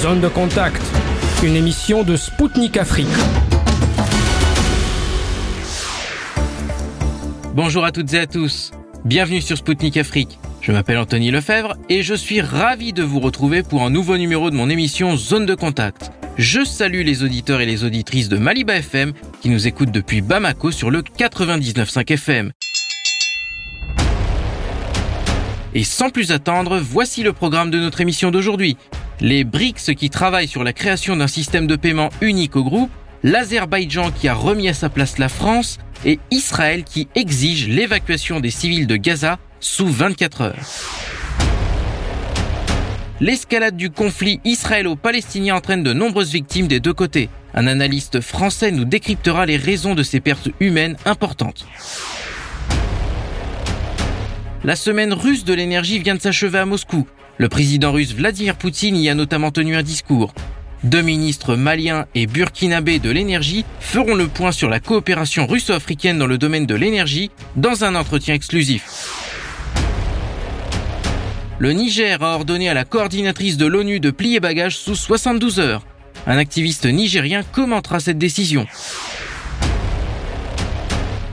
Zone de contact, une émission de Spoutnik Afrique. Bonjour à toutes et à tous. Bienvenue sur Spoutnik Afrique. Je m'appelle Anthony Lefebvre et je suis ravi de vous retrouver pour un nouveau numéro de mon émission Zone de contact. Je salue les auditeurs et les auditrices de Maliba FM qui nous écoutent depuis Bamako sur le 99.5 FM. Et sans plus attendre, voici le programme de notre émission d'aujourd'hui. Les BRICS qui travaillent sur la création d'un système de paiement unique au groupe, l'Azerbaïdjan qui a remis à sa place la France et Israël qui exige l'évacuation des civils de Gaza sous 24 heures. L'escalade du conflit israélo-palestinien entraîne de nombreuses victimes des deux côtés. Un analyste français nous décryptera les raisons de ces pertes humaines importantes. La semaine russe de l'énergie vient de s'achever à Moscou. Le président russe Vladimir Poutine y a notamment tenu un discours. Deux ministres maliens et burkinabés de l'énergie feront le point sur la coopération russo-africaine dans le domaine de l'énergie dans un entretien exclusif. Le Niger a ordonné à la coordinatrice de l'ONU de plier bagages sous 72 heures. Un activiste nigérien commentera cette décision.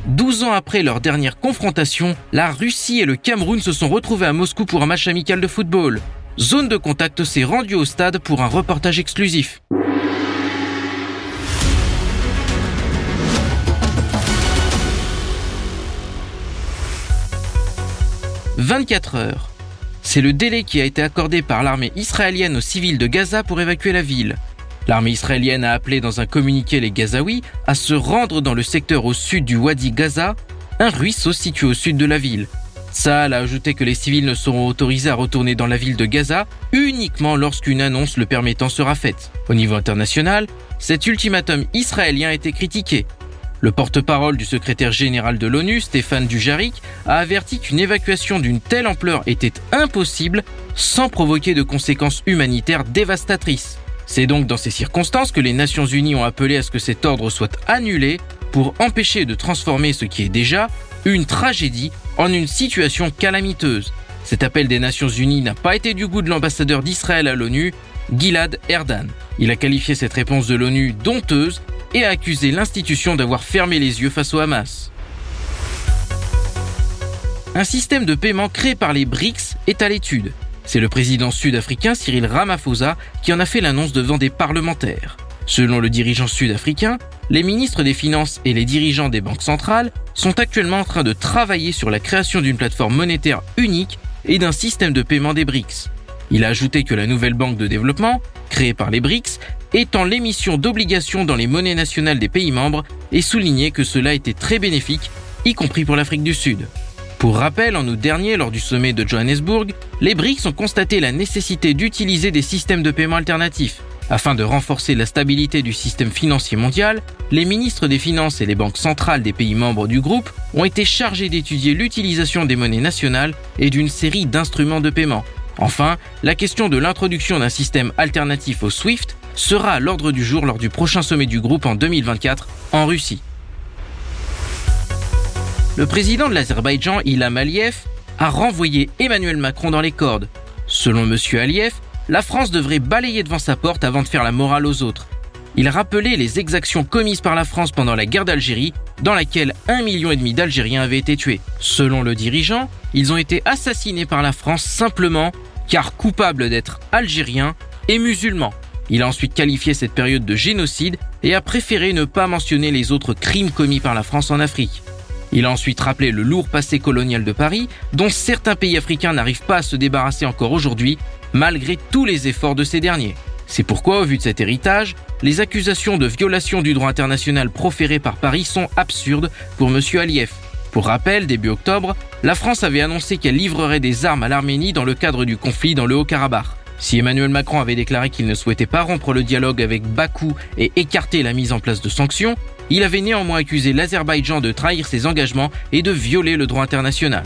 12 ans après leur dernière confrontation, la Russie et le Cameroun se sont retrouvés à Moscou pour un match amical de football. Zone de contact s'est rendue au stade pour un reportage exclusif. « 24 heures. C'est le délai qui a été accordé par l'armée israélienne aux civils de Gaza pour évacuer la ville. L'armée israélienne a appelé dans un communiqué les Gazaouis à se rendre dans le secteur au sud du Wadi Gaza, un ruisseau situé au sud de la ville. Saal a ajouté que les civils ne seront autorisés à retourner dans la ville de Gaza uniquement lorsqu'une annonce le permettant sera faite. Au niveau international, cet ultimatum israélien a été critiqué. Le porte-parole du secrétaire général de l'ONU, Stéphane Dujarric, a averti qu'une évacuation d'une telle ampleur était impossible sans provoquer de conséquences humanitaires dévastatrices. C'est donc dans ces circonstances que les Nations Unies ont appelé à ce que cet ordre soit annulé pour empêcher de transformer ce qui est déjà une tragédie en une situation calamiteuse. Cet appel des Nations Unies n'a pas été du goût de l'ambassadeur d'Israël à l'ONU, Gilad Erdan. Il a qualifié cette réponse de l'ONU donteuse et a accusé l'institution d'avoir fermé les yeux face au Hamas. Un système de paiement créé par les BRICS est à l'étude. C'est le président sud-africain Cyril Ramaphosa qui en a fait l'annonce devant des parlementaires. Selon le dirigeant sud-africain, les ministres des Finances et les dirigeants des banques centrales sont actuellement en train de travailler sur la création d'une plateforme monétaire unique et d'un système de paiement des BRICS. Il a ajouté que la nouvelle banque de développement, créée par les BRICS, étend l'émission d'obligations dans les monnaies nationales des pays membres et souligné que cela était très bénéfique, y compris pour l'Afrique du Sud. Pour rappel, en août dernier, lors du sommet de Johannesburg, les BRICS ont constaté la nécessité d'utiliser des systèmes de paiement alternatifs. Afin de renforcer la stabilité du système financier mondial, les ministres des Finances et les banques centrales des pays membres du groupe ont été chargés d'étudier l'utilisation des monnaies nationales et d'une série d'instruments de paiement. Enfin, la question de l'introduction d'un système alternatif au SWIFT sera à l'ordre du jour lors du prochain sommet du groupe en 2024 en Russie. Le président de l'Azerbaïdjan, Ilham Aliyev, a renvoyé Emmanuel Macron dans les cordes. Selon M. Aliyev, la France devrait balayer devant sa porte avant de faire la morale aux autres. Il rappelait les exactions commises par la France pendant la guerre d'Algérie, dans laquelle un million et demi d'Algériens avaient été tués. Selon le dirigeant, ils ont été assassinés par la France simplement car coupables d'être algériens et musulmans. Il a ensuite qualifié cette période de génocide et a préféré ne pas mentionner les autres crimes commis par la France en Afrique. Il a ensuite rappelé le lourd passé colonial de Paris, dont certains pays africains n'arrivent pas à se débarrasser encore aujourd'hui, malgré tous les efforts de ces derniers. C'est pourquoi, au vu de cet héritage, les accusations de violation du droit international proférées par Paris sont absurdes pour M. Aliyev. Pour rappel, début octobre, la France avait annoncé qu'elle livrerait des armes à l'Arménie dans le cadre du conflit dans le Haut-Karabakh. Si Emmanuel Macron avait déclaré qu'il ne souhaitait pas rompre le dialogue avec Bakou et écarter la mise en place de sanctions, il avait néanmoins accusé l'Azerbaïdjan de trahir ses engagements et de violer le droit international.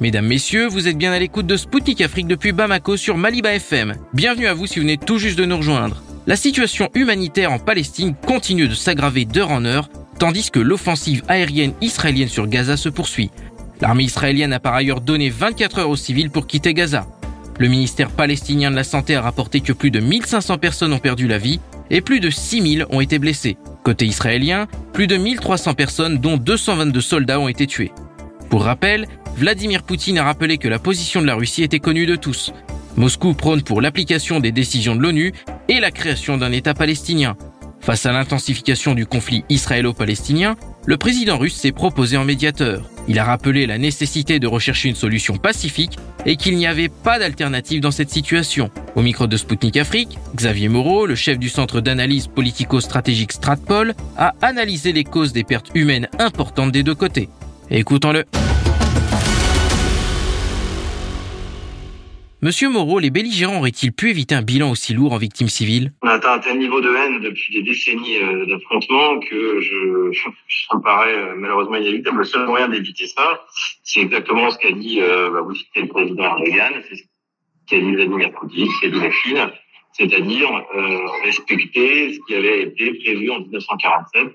Mesdames, Messieurs, vous êtes bien à l'écoute de Spoutnik Afrique depuis Bamako sur Maliba FM. Bienvenue à vous si vous venez tout juste de nous rejoindre. La situation humanitaire en Palestine continue de s'aggraver d'heure en heure tandis que l'offensive aérienne israélienne sur Gaza se poursuit. L'armée israélienne a par ailleurs donné 24 heures aux civils pour quitter Gaza. Le ministère palestinien de la Santé a rapporté que plus de 1500 personnes ont perdu la vie et plus de 6000 ont été blessées. Côté israélien, plus de 1300 personnes, dont 222 soldats, ont été tués. Pour rappel, Vladimir Poutine a rappelé que la position de la Russie était connue de tous. Moscou prône pour l'application des décisions de l'ONU et la création d'un État palestinien. Face à l'intensification du conflit israélo-palestinien, le président russe s'est proposé en médiateur. Il a rappelé la nécessité de rechercher une solution pacifique et qu'il n'y avait pas d'alternative dans cette situation. Au micro de Sputnik Afrique, Xavier Moreau, le chef du centre d'analyse politico-stratégique Stratpol, a analysé les causes des pertes humaines importantes des deux côtés. Écoutons-le. Monsieur Moreau, les belligérants auraient-ils pu éviter un bilan aussi lourd en victimes civiles On a atteint un tel niveau de haine depuis des décennies euh, d'affrontements que je, ça me paraît euh, malheureusement inévitable. Le seul moyen d'éviter ça, c'est exactement ce qu'a dit, euh, bah, vous citez le président Erdogan, c'est ce qu'a dit Vladimir Poutine, ce qu'a dit la Chine, c'est-à-dire euh, respecter ce qui avait été prévu en 1947,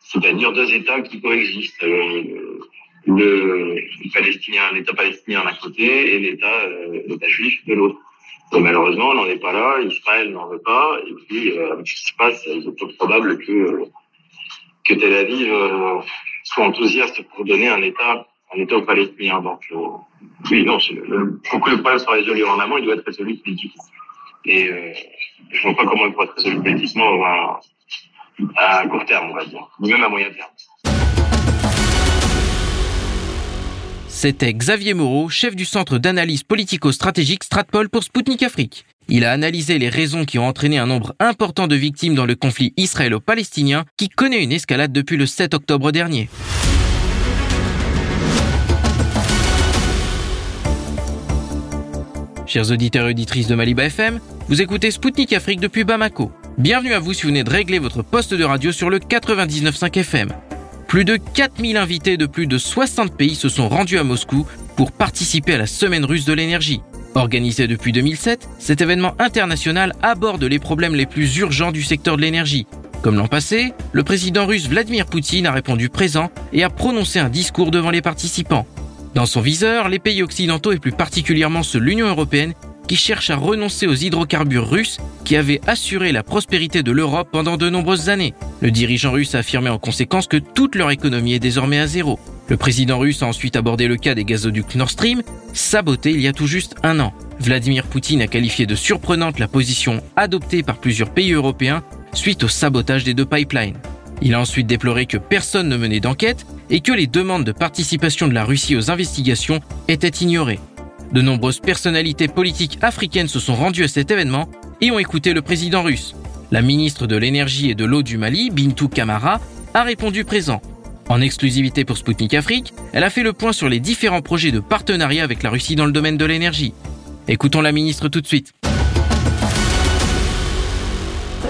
c'est-à-dire deux États qui coexistent. Euh, le palestinien, l'État palestinien d'un côté et l'État, euh, juif de l'autre. malheureusement, on n'en est pas là. Israël n'en veut pas. Et puis, euh, avec ce qui se passe, il est peu probable que que Tel Aviv euh, soit enthousiaste pour donner un État, un État aux Palestiniens. Donc, euh, oui, non, le, pour que le problème soit résolu en amont, il doit être résolu politiquement. Et euh, je ne vois pas comment il pourrait être résolu politiquement à, à court terme, on va dire, ou même à moyen terme. C'était Xavier Moreau, chef du centre d'analyse politico-stratégique Stratpol pour Sputnik Afrique. Il a analysé les raisons qui ont entraîné un nombre important de victimes dans le conflit israélo-palestinien qui connaît une escalade depuis le 7 octobre dernier. Chers auditeurs et auditrices de Maliba FM, vous écoutez Spoutnik Afrique depuis Bamako. Bienvenue à vous si vous venez de régler votre poste de radio sur le 99.5 FM. Plus de 4000 invités de plus de 60 pays se sont rendus à Moscou pour participer à la Semaine russe de l'énergie. Organisé depuis 2007, cet événement international aborde les problèmes les plus urgents du secteur de l'énergie. Comme l'an passé, le président russe Vladimir Poutine a répondu présent et a prononcé un discours devant les participants. Dans son viseur, les pays occidentaux et plus particulièrement ceux de l'Union européenne qui cherchent à renoncer aux hydrocarbures russes qui avaient assuré la prospérité de l'Europe pendant de nombreuses années. Le dirigeant russe a affirmé en conséquence que toute leur économie est désormais à zéro. Le président russe a ensuite abordé le cas des gazoducs Nord Stream, sabotés il y a tout juste un an. Vladimir Poutine a qualifié de surprenante la position adoptée par plusieurs pays européens suite au sabotage des deux pipelines. Il a ensuite déploré que personne ne menait d'enquête et que les demandes de participation de la Russie aux investigations étaient ignorées. De nombreuses personnalités politiques africaines se sont rendues à cet événement et ont écouté le président russe. La ministre de l'énergie et de l'eau du Mali, Bintou Kamara, a répondu présent. En exclusivité pour Sputnik Afrique, elle a fait le point sur les différents projets de partenariat avec la Russie dans le domaine de l'énergie. Écoutons la ministre tout de suite.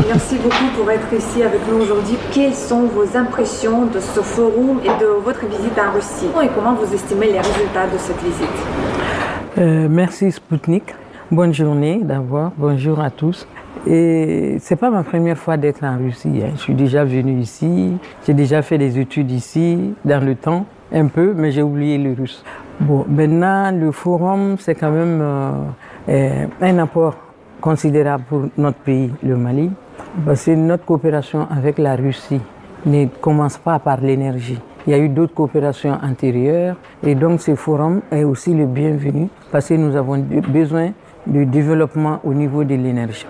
Merci beaucoup pour être ici avec nous aujourd'hui. Quelles sont vos impressions de ce forum et de votre visite en Russie? Et comment vous estimez les résultats de cette visite? Euh, merci Spoutnik. Bonne journée d'abord. Bonjour à tous. Et c'est pas ma première fois d'être en Russie. Hein. Je suis déjà venu ici. J'ai déjà fait des études ici dans le temps, un peu, mais j'ai oublié le russe. Bon, maintenant le forum, c'est quand même euh, euh, un apport considérable pour notre pays, le Mali, parce que notre coopération avec la Russie ne commence pas par l'énergie. Il y a eu d'autres coopérations antérieures et donc ce forum est aussi le bienvenu parce que nous avons besoin de développement au niveau de l'énergie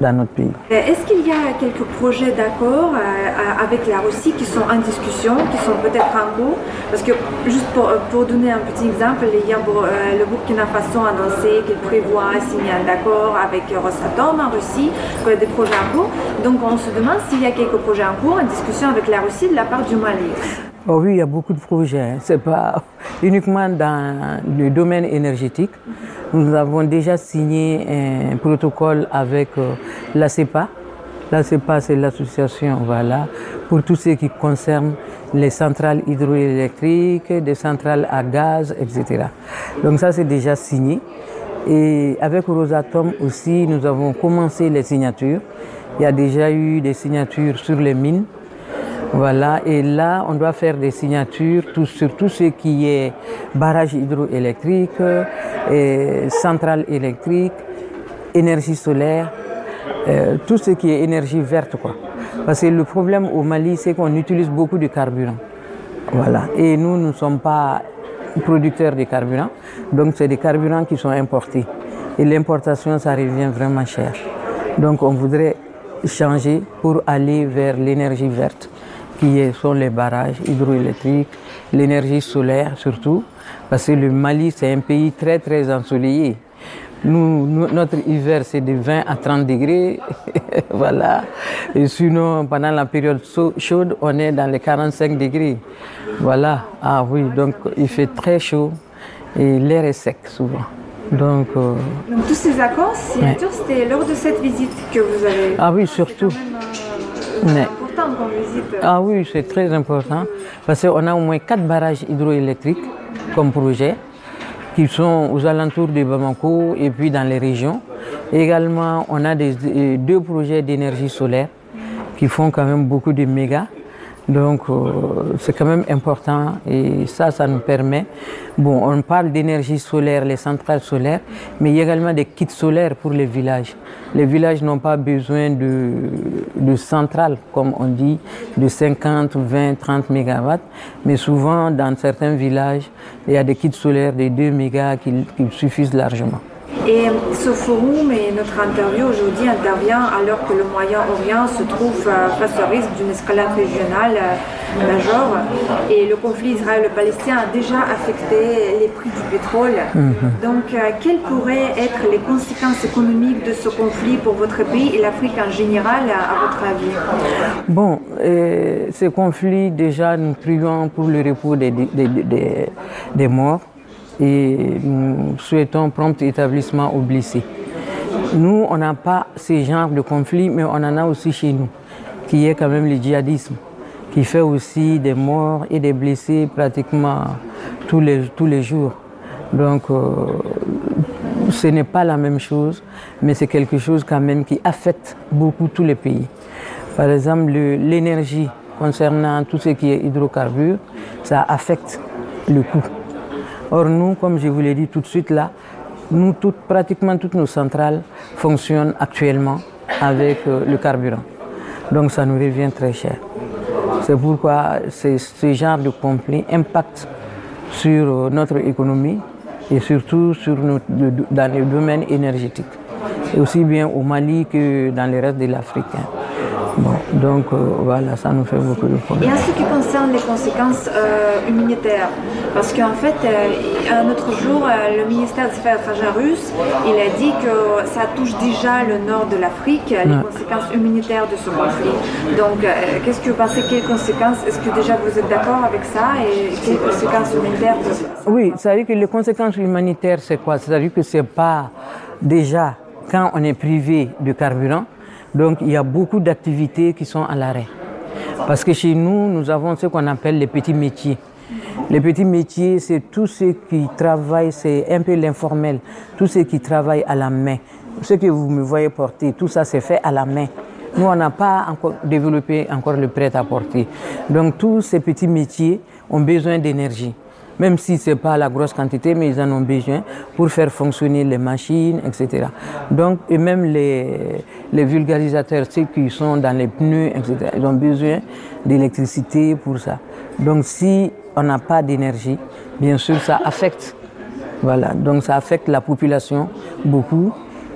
dans notre pays. Est-ce qu'il y a quelques projets d'accord euh, avec la Russie qui sont en discussion, qui sont peut-être en cours? Parce que, juste pour, donner un petit exemple, euh, le Burkina Faso a annoncé qu'il prévoit signer un accord avec Rosatom en Russie, des projets en cours. Donc on se demande s'il y a quelques projets en cours en discussion avec la Russie de la part du Mali. Oh oui, il y a beaucoup de projets. Hein. Ce n'est pas uniquement dans le domaine énergétique. Nous avons déjà signé un protocole avec euh, la CEPA. La CEPA, c'est l'association voilà, pour tout ce qui concerne les centrales hydroélectriques, des centrales à gaz, etc. Donc ça, c'est déjà signé. Et avec Rosatom aussi, nous avons commencé les signatures. Il y a déjà eu des signatures sur les mines. Voilà, et là, on doit faire des signatures sur tout ce qui est barrage hydroélectrique, centrale électrique, énergie solaire, euh, tout ce qui est énergie verte. Quoi. Parce que le problème au Mali, c'est qu'on utilise beaucoup de carburant. Voilà. Et nous, nous ne sommes pas producteurs de carburant, donc c'est des carburants qui sont importés. Et l'importation, ça revient vraiment cher. Donc on voudrait changer pour aller vers l'énergie verte, qui sont les barrages hydroélectriques, l'énergie solaire surtout, parce que le Mali, c'est un pays très très ensoleillé. Nous, notre hiver, c'est de 20 à 30 degrés. voilà. Et sinon, pendant la période chaude, on est dans les 45 degrés. Voilà. Ah oui, donc il fait très chaud et l'air est sec souvent. Donc, euh, donc tous ces accords, c'était lors de cette visite que vous avez. Ah oui, surtout. Euh, Ah oui, c'est très important parce qu'on a au moins quatre barrages hydroélectriques comme projet qui sont aux alentours de Bamako et puis dans les régions. également, on a des, deux projets d'énergie solaire qui font quand même beaucoup de mégas. Donc euh, c'est quand même important et ça, ça nous permet. Bon, on parle d'énergie solaire, les centrales solaires, mais il y a également des kits solaires pour les villages. Les villages n'ont pas besoin de, de centrales, comme on dit, de 50, 20, 30 mégawatts, mais souvent dans certains villages, il y a des kits solaires de 2 mégas qui suffisent largement. Et ce forum et notre interview aujourd'hui intervient alors que le Moyen-Orient se trouve euh, face au risque d'une escalade régionale euh, majeure et le conflit israélo-palestinien a déjà affecté les prix du pétrole. Mhm. Donc, euh, quelles pourraient être les conséquences économiques de ce conflit pour votre pays et l'Afrique en général, à votre avis? Bon, ce conflit, déjà, nous prions pour le repos des, des, des morts et nous souhaitons prompt établissement aux blessés. Nous, on n'a pas ce genre de conflit, mais on en a aussi chez nous, qui est quand même le djihadisme, qui fait aussi des morts et des blessés pratiquement tous les, tous les jours. Donc, euh, ce n'est pas la même chose, mais c'est quelque chose quand même qui affecte beaucoup tous les pays. Par exemple, l'énergie concernant tout ce qui est hydrocarbures, ça affecte le coût. Or, nous, comme je vous l'ai dit tout de suite là, nous, toutes, pratiquement toutes nos centrales fonctionnent actuellement avec euh, le carburant. Donc, ça nous revient très cher. C'est pourquoi ce genre de conflit impacte sur euh, notre économie et surtout sur dans le domaine énergétique, aussi bien au Mali que dans le reste de l'Afrique. Donc euh, voilà, ça nous fait beaucoup de problèmes. Et en ce qui concerne les conséquences euh, humanitaires, parce qu'en fait, euh, un autre jour, le ministère des Affaires étrangères russe, il a dit que ça touche déjà le nord de l'Afrique, les conséquences humanitaires de ce conflit. Donc, qu'est-ce que vous pensez, quelles conséquences? Est-ce que déjà vous êtes d'accord avec ça? Et quelles conséquences humanitaires Oui, c'est-à-dire que les conséquences humanitaires, c'est quoi? C'est-à-dire que c'est pas déjà quand on est privé de carburant, donc il y a beaucoup d'activités qui sont à l'arrêt. Parce que chez nous, nous avons ce qu'on appelle les petits métiers. Les petits métiers, c'est tous ceux qui travaillent, c'est un peu l'informel, tous ceux qui travaillent à la main. Ce que vous me voyez porter, tout ça c'est fait à la main. Nous, on n'a pas encore développé encore le prêt à porter. Donc tous ces petits métiers ont besoin d'énergie même si ce n'est pas la grosse quantité, mais ils en ont besoin pour faire fonctionner les machines, etc. Donc, et même les, vulgarisateurs, ceux qui sont dans les pneus, etc., ils ont besoin d'électricité pour ça. Donc, si on n'a pas d'énergie, bien sûr, ça affecte. Voilà, donc ça affecte la population beaucoup.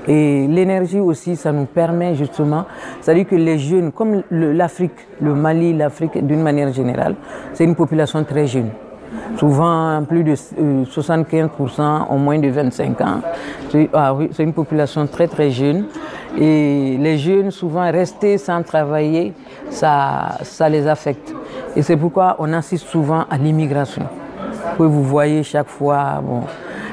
Et l'énergie aussi, ça nous permet justement, c'est-à-dire que les jeunes, comme l'Afrique, le Mali, l'Afrique d'une manière générale, c'est une population très jeune. Souvent, plus de 75% euh, ont moins de 25 ans. Ah c'est une population très très jeune. Et les jeunes, souvent restés sans travailler, ça, les affecte. Et c'est pourquoi on assiste souvent à l'immigration. Vous voyez chaque fois. Bon.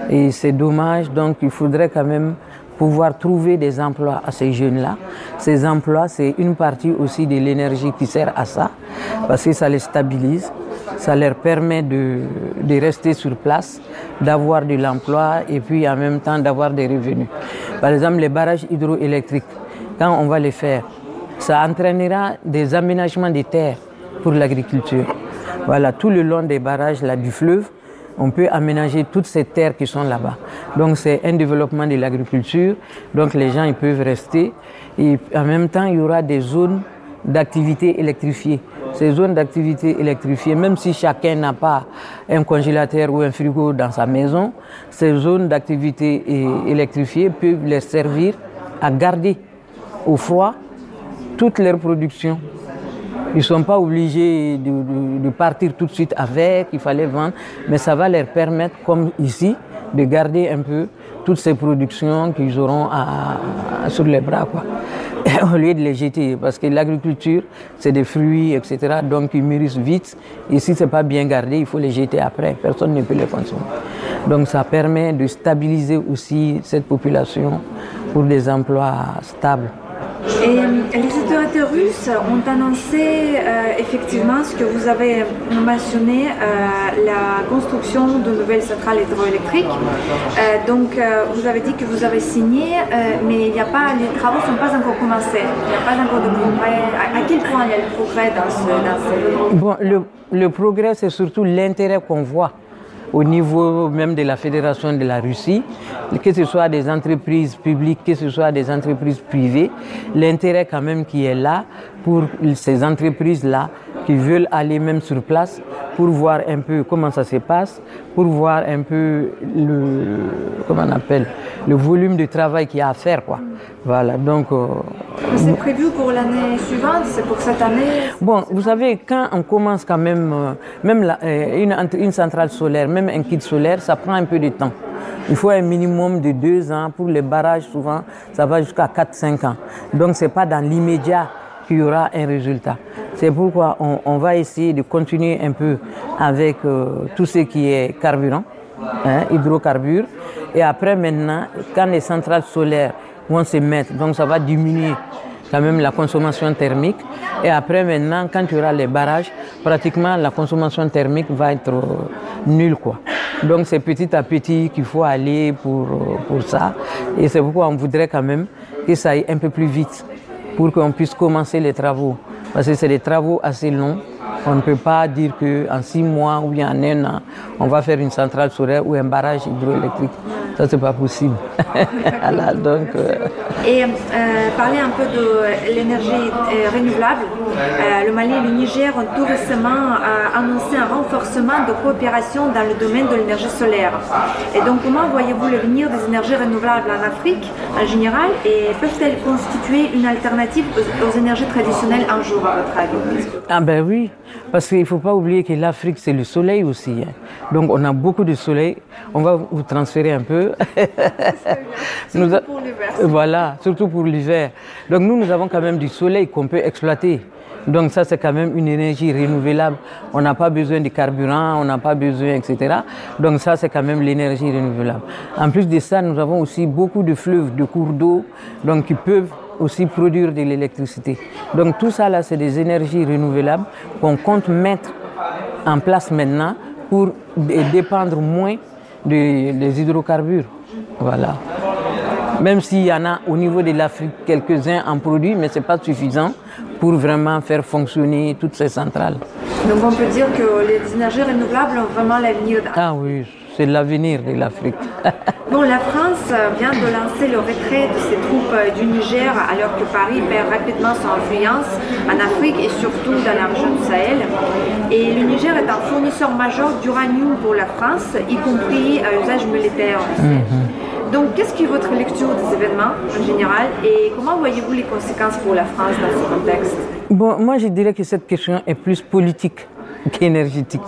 Et c'est dommage, donc il faudrait quand même pouvoir trouver des emplois à ces jeunes-là. Ces emplois, c'est une partie aussi de l'énergie qui sert à ça, parce que ça les stabilise ça leur permet de, rester sur place, d'avoir de l'emploi et puis en même temps d'avoir des revenus. Par exemple, les barrages hydroélectriques, quand on va les faire, ça entraînera des aménagements des terres pour l'agriculture. Voilà, tout le long des barrages là, du fleuve, on peut aménager toutes ces terres qui sont là-bas. Donc c'est un développement de l'agriculture. Donc les gens ils peuvent rester. Et en même temps, il y aura des zones d'activité électrifiées. Ces zones d'activité électrifiées, même si chacun n'a pas un congélateur ou un frigo dans sa maison, ces zones d'activité électrifiées peuvent les servir à garder au froid toute leur production. Ils ne sont pas obligés de, partir tout de suite avec, il fallait vendre, mais ça va leur permettre, comme ici, de garder un peu toutes ces productions qu'ils auront sur les bras, quoi. au lieu de les jeter. Parce que l'agriculture, c'est des fruits, etc. Donc ils mûrissent vite. Et si ce n'est pas bien gardé, il faut les jeter après. Personne ne peut les consommer. Donc ça permet de stabiliser aussi cette population pour des emplois stables. Euh, les autorités russes ont annoncé euh, effectivement ce que vous avez mentionné, euh, la construction de nouvelles centrales hydroélectriques. donc vous avez dit que vous avez signé, mais il n'y a pas, les travaux ne sont pas encore commencés. Il n'y a pas encore de progrès. À, quel point il y a le progrès dans ce, Bon, le, le progrès, c'est surtout l'intérêt qu'on voit au niveau même de la Fédération de la Russie, que ce soit des entreprises publiques, que ce soit des entreprises privées, l'intérêt quand même qui est là pour ces entreprises-là qui veulent aller même sur place pour voir un peu comment ça se passe, pour voir un peu le, comment on appelle, le volume de travail qu'il y a à faire. Quoi. Voilà, donc... Euh, c'est prévu pour l'année suivante, c'est pour cette année? Bon, vous savez, quand on commence quand même, euh, même euh, une, une centrale solaire, même un kit solaire, ça prend un peu de temps. Il faut un minimum de deux ans. Pour les barrages, souvent, ça va jusqu'à 4-5 ans. Donc, ce n'est pas dans l'immédiat qu'il y aura un résultat. C'est pourquoi on, va essayer de continuer un peu avec euh, tout ce qui est carburant, hein, hydrocarbures. Et après, maintenant, quand les centrales solaires vont se mettre, donc ça va diminuer quand même la consommation thermique. Et après, maintenant, quand il y aura les barrages, pratiquement la consommation thermique va être euh, nulle. Donc c'est petit à petit qu'il faut aller pour, euh, pour ça. Et c'est pourquoi on voudrait quand même que ça aille un peu plus vite pour qu'on puisse commencer les travaux. Parce que c'est des travaux assez longs. On ne peut pas dire qu'en six mois ou bien en un an, on va faire une centrale solaire ou un barrage hydroélectrique. Ça, c'est pas possible. donc, euh, Et euh, parler un peu de l'énergie euh, renouvelable. le Mali et le Niger ont tout récemment annoncé un renforcement de coopération dans le domaine de l'énergie solaire. Et donc, comment voyez-vous l'avenir des énergies renouvelables en Afrique en général et peuvent-elles constituer une alternative aux, énergies traditionnelles un jour, à votre avis? Ah ben oui, parce qu'il ne faut pas oublier que l'Afrique, c'est le soleil aussi. Hein. Donc, on a beaucoup de soleil. On va vous transférer un peu surtout pour l'hiver. Voilà, surtout pour l'hiver. Donc nous, nous avons quand même du soleil qu'on peut exploiter. Donc ça, c'est quand même une énergie renouvelable. On n'a pas besoin de carburant, on n'a pas besoin, etc. Donc ça, c'est quand même l'énergie renouvelable. En plus de ça, nous avons aussi beaucoup de fleuves, de cours d'eau, donc qui peuvent aussi produire de l'électricité. Donc tout ça, là, c'est des énergies renouvelables qu'on compte mettre en place maintenant pour dépendre moins des, hydrocarbures. Voilà. Même s'il y en a au niveau de l'Afrique quelques-uns en produit, mais ce n'est pas suffisant pour vraiment faire fonctionner toutes ces centrales. Donc on peut dire que les énergies renouvelables ont vraiment l'avenir. Ah oui, c'est l'avenir de l'Afrique. bon, la France vient de lancer le retrait de ses troupes du Niger alors que Paris perd rapidement son influence en Afrique et surtout dans la région du Sahel. Et le Niger est un fournisseur majeur d'uranium pour la France, y compris à usage militaire. Mhm. Donc, qu'est-ce qui est votre lecture des événements en général et comment voyez-vous les conséquences pour la France dans ce contexte? Bon, moi je dirais que cette question est plus politique qu'énergétique.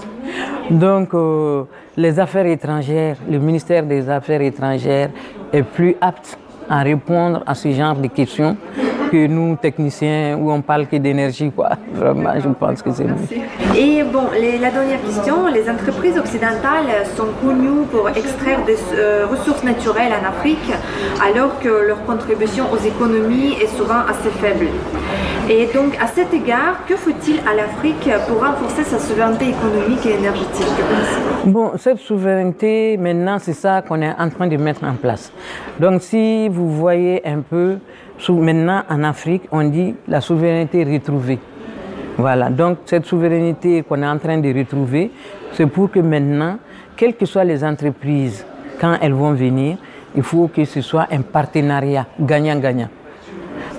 Donc, euh, les affaires étrangères, le ministère des Affaires étrangères est plus apte à répondre à ce genre de questions que nous, techniciens, où on parle que d'énergie, quoi. Vraiment, je pense que c'est mieux. Et bon, la dernière question, les entreprises occidentales sont connues pour extraire des euh, ressources naturelles en Afrique, alors que leur contribution aux économies est souvent assez faible. Et donc, à cet égard, que faut-il à l'Afrique pour renforcer sa souveraineté économique et énergétique? Bon, cette souveraineté, maintenant, c'est ça qu'on est en train de mettre en place. Donc, si vous voyez un peu, maintenant en Afrique, on dit la souveraineté retrouvée. Voilà, donc cette souveraineté qu'on est en train de retrouver, c'est pour que maintenant, quelles que soient les entreprises, quand elles vont venir, il faut que ce soit un partenariat gagnant-gagnant.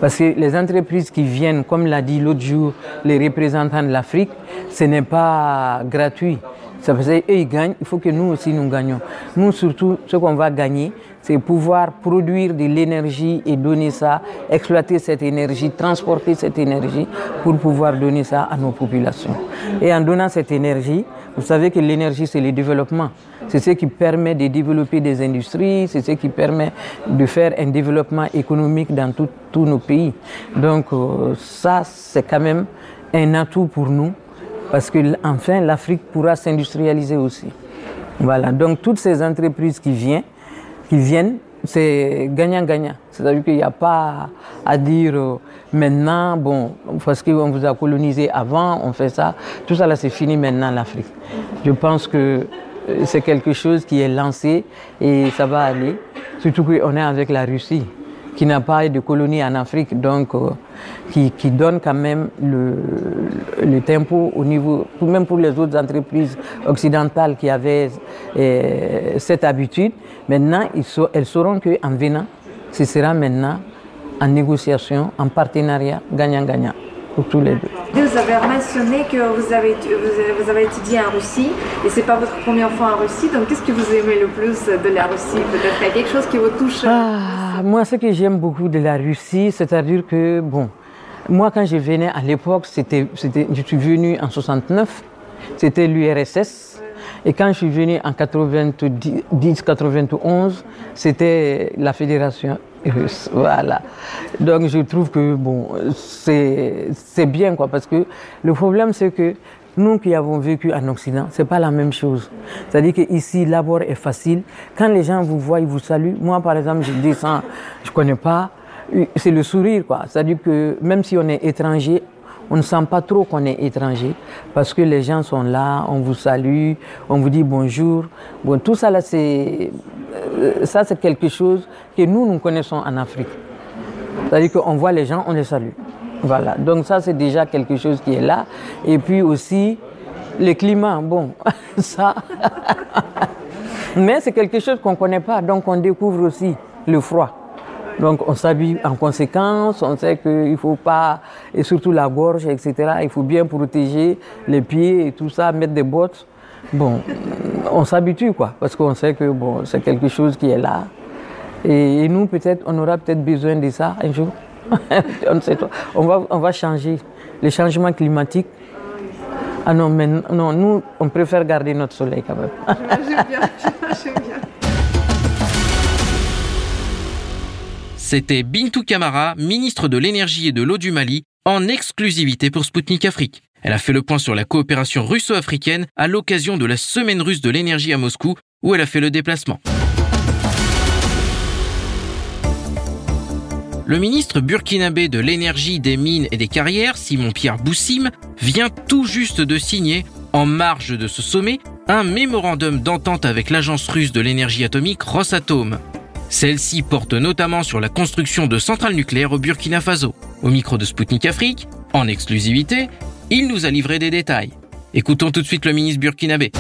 Parce que les entreprises qui viennent, comme l'a dit l'autre jour les représentants de l'Afrique, ce n'est pas gratuit. Ça veut dire ils gagnent, il faut que nous aussi nous gagnons. Nous surtout, ce qu'on va gagner, c'est pouvoir produire de l'énergie et donner ça, exploiter cette énergie, transporter cette énergie pour pouvoir donner ça à nos populations. Et en donnant cette énergie, vous savez que l'énergie, c'est le développement. C'est ce qui permet de développer des industries, c'est ce qui permet de faire un développement économique dans tous nos pays. Donc euh, ça, c'est quand même un atout pour nous parce que enfin l'Afrique pourra s'industrialiser aussi. Voilà, donc toutes ces entreprises qui viennent, qui viennent, c'est gagnant-gagnant. C'est-à-dire qu'il n'y a pas à dire euh, maintenant, bon, parce qu'on vous a colonisé avant, on fait ça. Tout ça là, c'est fini maintenant l'Afrique. Je pense que euh, c'est quelque chose qui est lancé et ça va aller. Surtout qu'on est avec la Russie qui n'a pas de colonie en Afrique, donc euh, qui, qui, donne quand même le, le, tempo au niveau, même pour les autres entreprises occidentales qui avaient euh, cette habitude. Maintenant, elles sauront qu'en venant, ce sera maintenant en négociation, en partenariat, gagnant-gagnant tous les deux. Vous avez mentionné que vous avez, vous avez étudié en Russie et c'est pas votre première fois en Russie. Donc, qu'est-ce que vous aimez le plus de la Russie Peut-être? Qu'il y a quelque chose qui vous touche? Ah, Moi, ce que j'aime beaucoup de la Russie, c'est-à-dire que, bon, moi, quand je venais à l'époque, c'était, je suis venu en 69, c'était l'URSS. Et quand je suis venu en 90-91, c'était la Fédération Voilà. Donc je trouve que bon, c'est bien quoi, parce que le problème c'est que nous qui avons vécu en Occident, c'est pas la même chose. C'est-à-dire qu'ici, l'abord est facile. Quand les gens vous voient, ils vous saluent. Moi, par exemple, je descends, je connais pas. C'est le sourire, quoi. C'est-à-dire que même si on est étranger, on ne sent pas trop qu'on est étranger parce que les gens sont là, on vous salue, on vous dit bonjour. Bon, tout ça là, c'est euh, ça, c'est quelque chose que nous, nous connaissons en Afrique. C'est-à-dire qu'on voit les gens, on les salue. Voilà. Donc ça, c'est déjà quelque chose qui est là. Et puis aussi, le climat, bon, ça. Mais c'est quelque chose qu'on ne connaît pas, donc on découvre aussi le froid. Donc on s'habille en conséquence, on sait qu'il ne faut pas, et surtout la gorge, etc., il faut bien protéger les pieds et tout ça, mettre des bottes. Bon, on s'habitue quoi, parce qu'on sait que bon, c'est quelque chose qui est là. Et, nous, peut-être, on aura peut-être besoin de ça un jour. on ne sait pas. On va, changer. Les changements climatiques. Ah non, mais non, nous, on préfère garder notre soleil quand même. J'imagine bien, bien. C'était Bintou Kamara, ministre de l'énergie et de l'eau du Mali, en exclusivité pour Spoutnik Afrique. Elle a fait le point sur la coopération russo-africaine à l'occasion de la semaine russe de l'énergie à Moscou, où elle a fait le déplacement. Le ministre burkinabé de l'énergie, des mines et des carrières, Simon-Pierre Boussim, vient tout juste de signer, en marge de ce sommet, un mémorandum d'entente avec l'agence russe de l'énergie atomique Rosatom. Celle-ci porte notamment sur la construction de centrales nucléaires au Burkina Faso. Au micro de Sputnik Afrique, en exclusivité, il nous a livré des détails. Écoutons tout de suite le ministre burkinabé.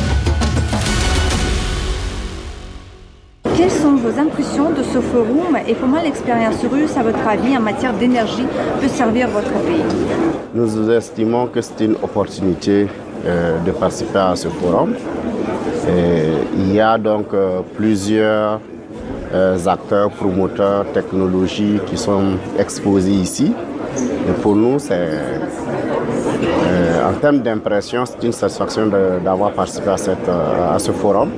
Quelles sont vos impressions de ce forum et comment l'expérience russe, à votre avis, en matière d'énergie peut servir votre pays? Nous estimons que c'est une opportunité euh, de participer à ce forum. il y a donc euh, plusieurs acteurs, promoteurs, technologies qui sont exposés ici. Et pour nous, c'est euh, en termes d'impression, c'est une satisfaction d'avoir participé à, cette, euh, à, ce forum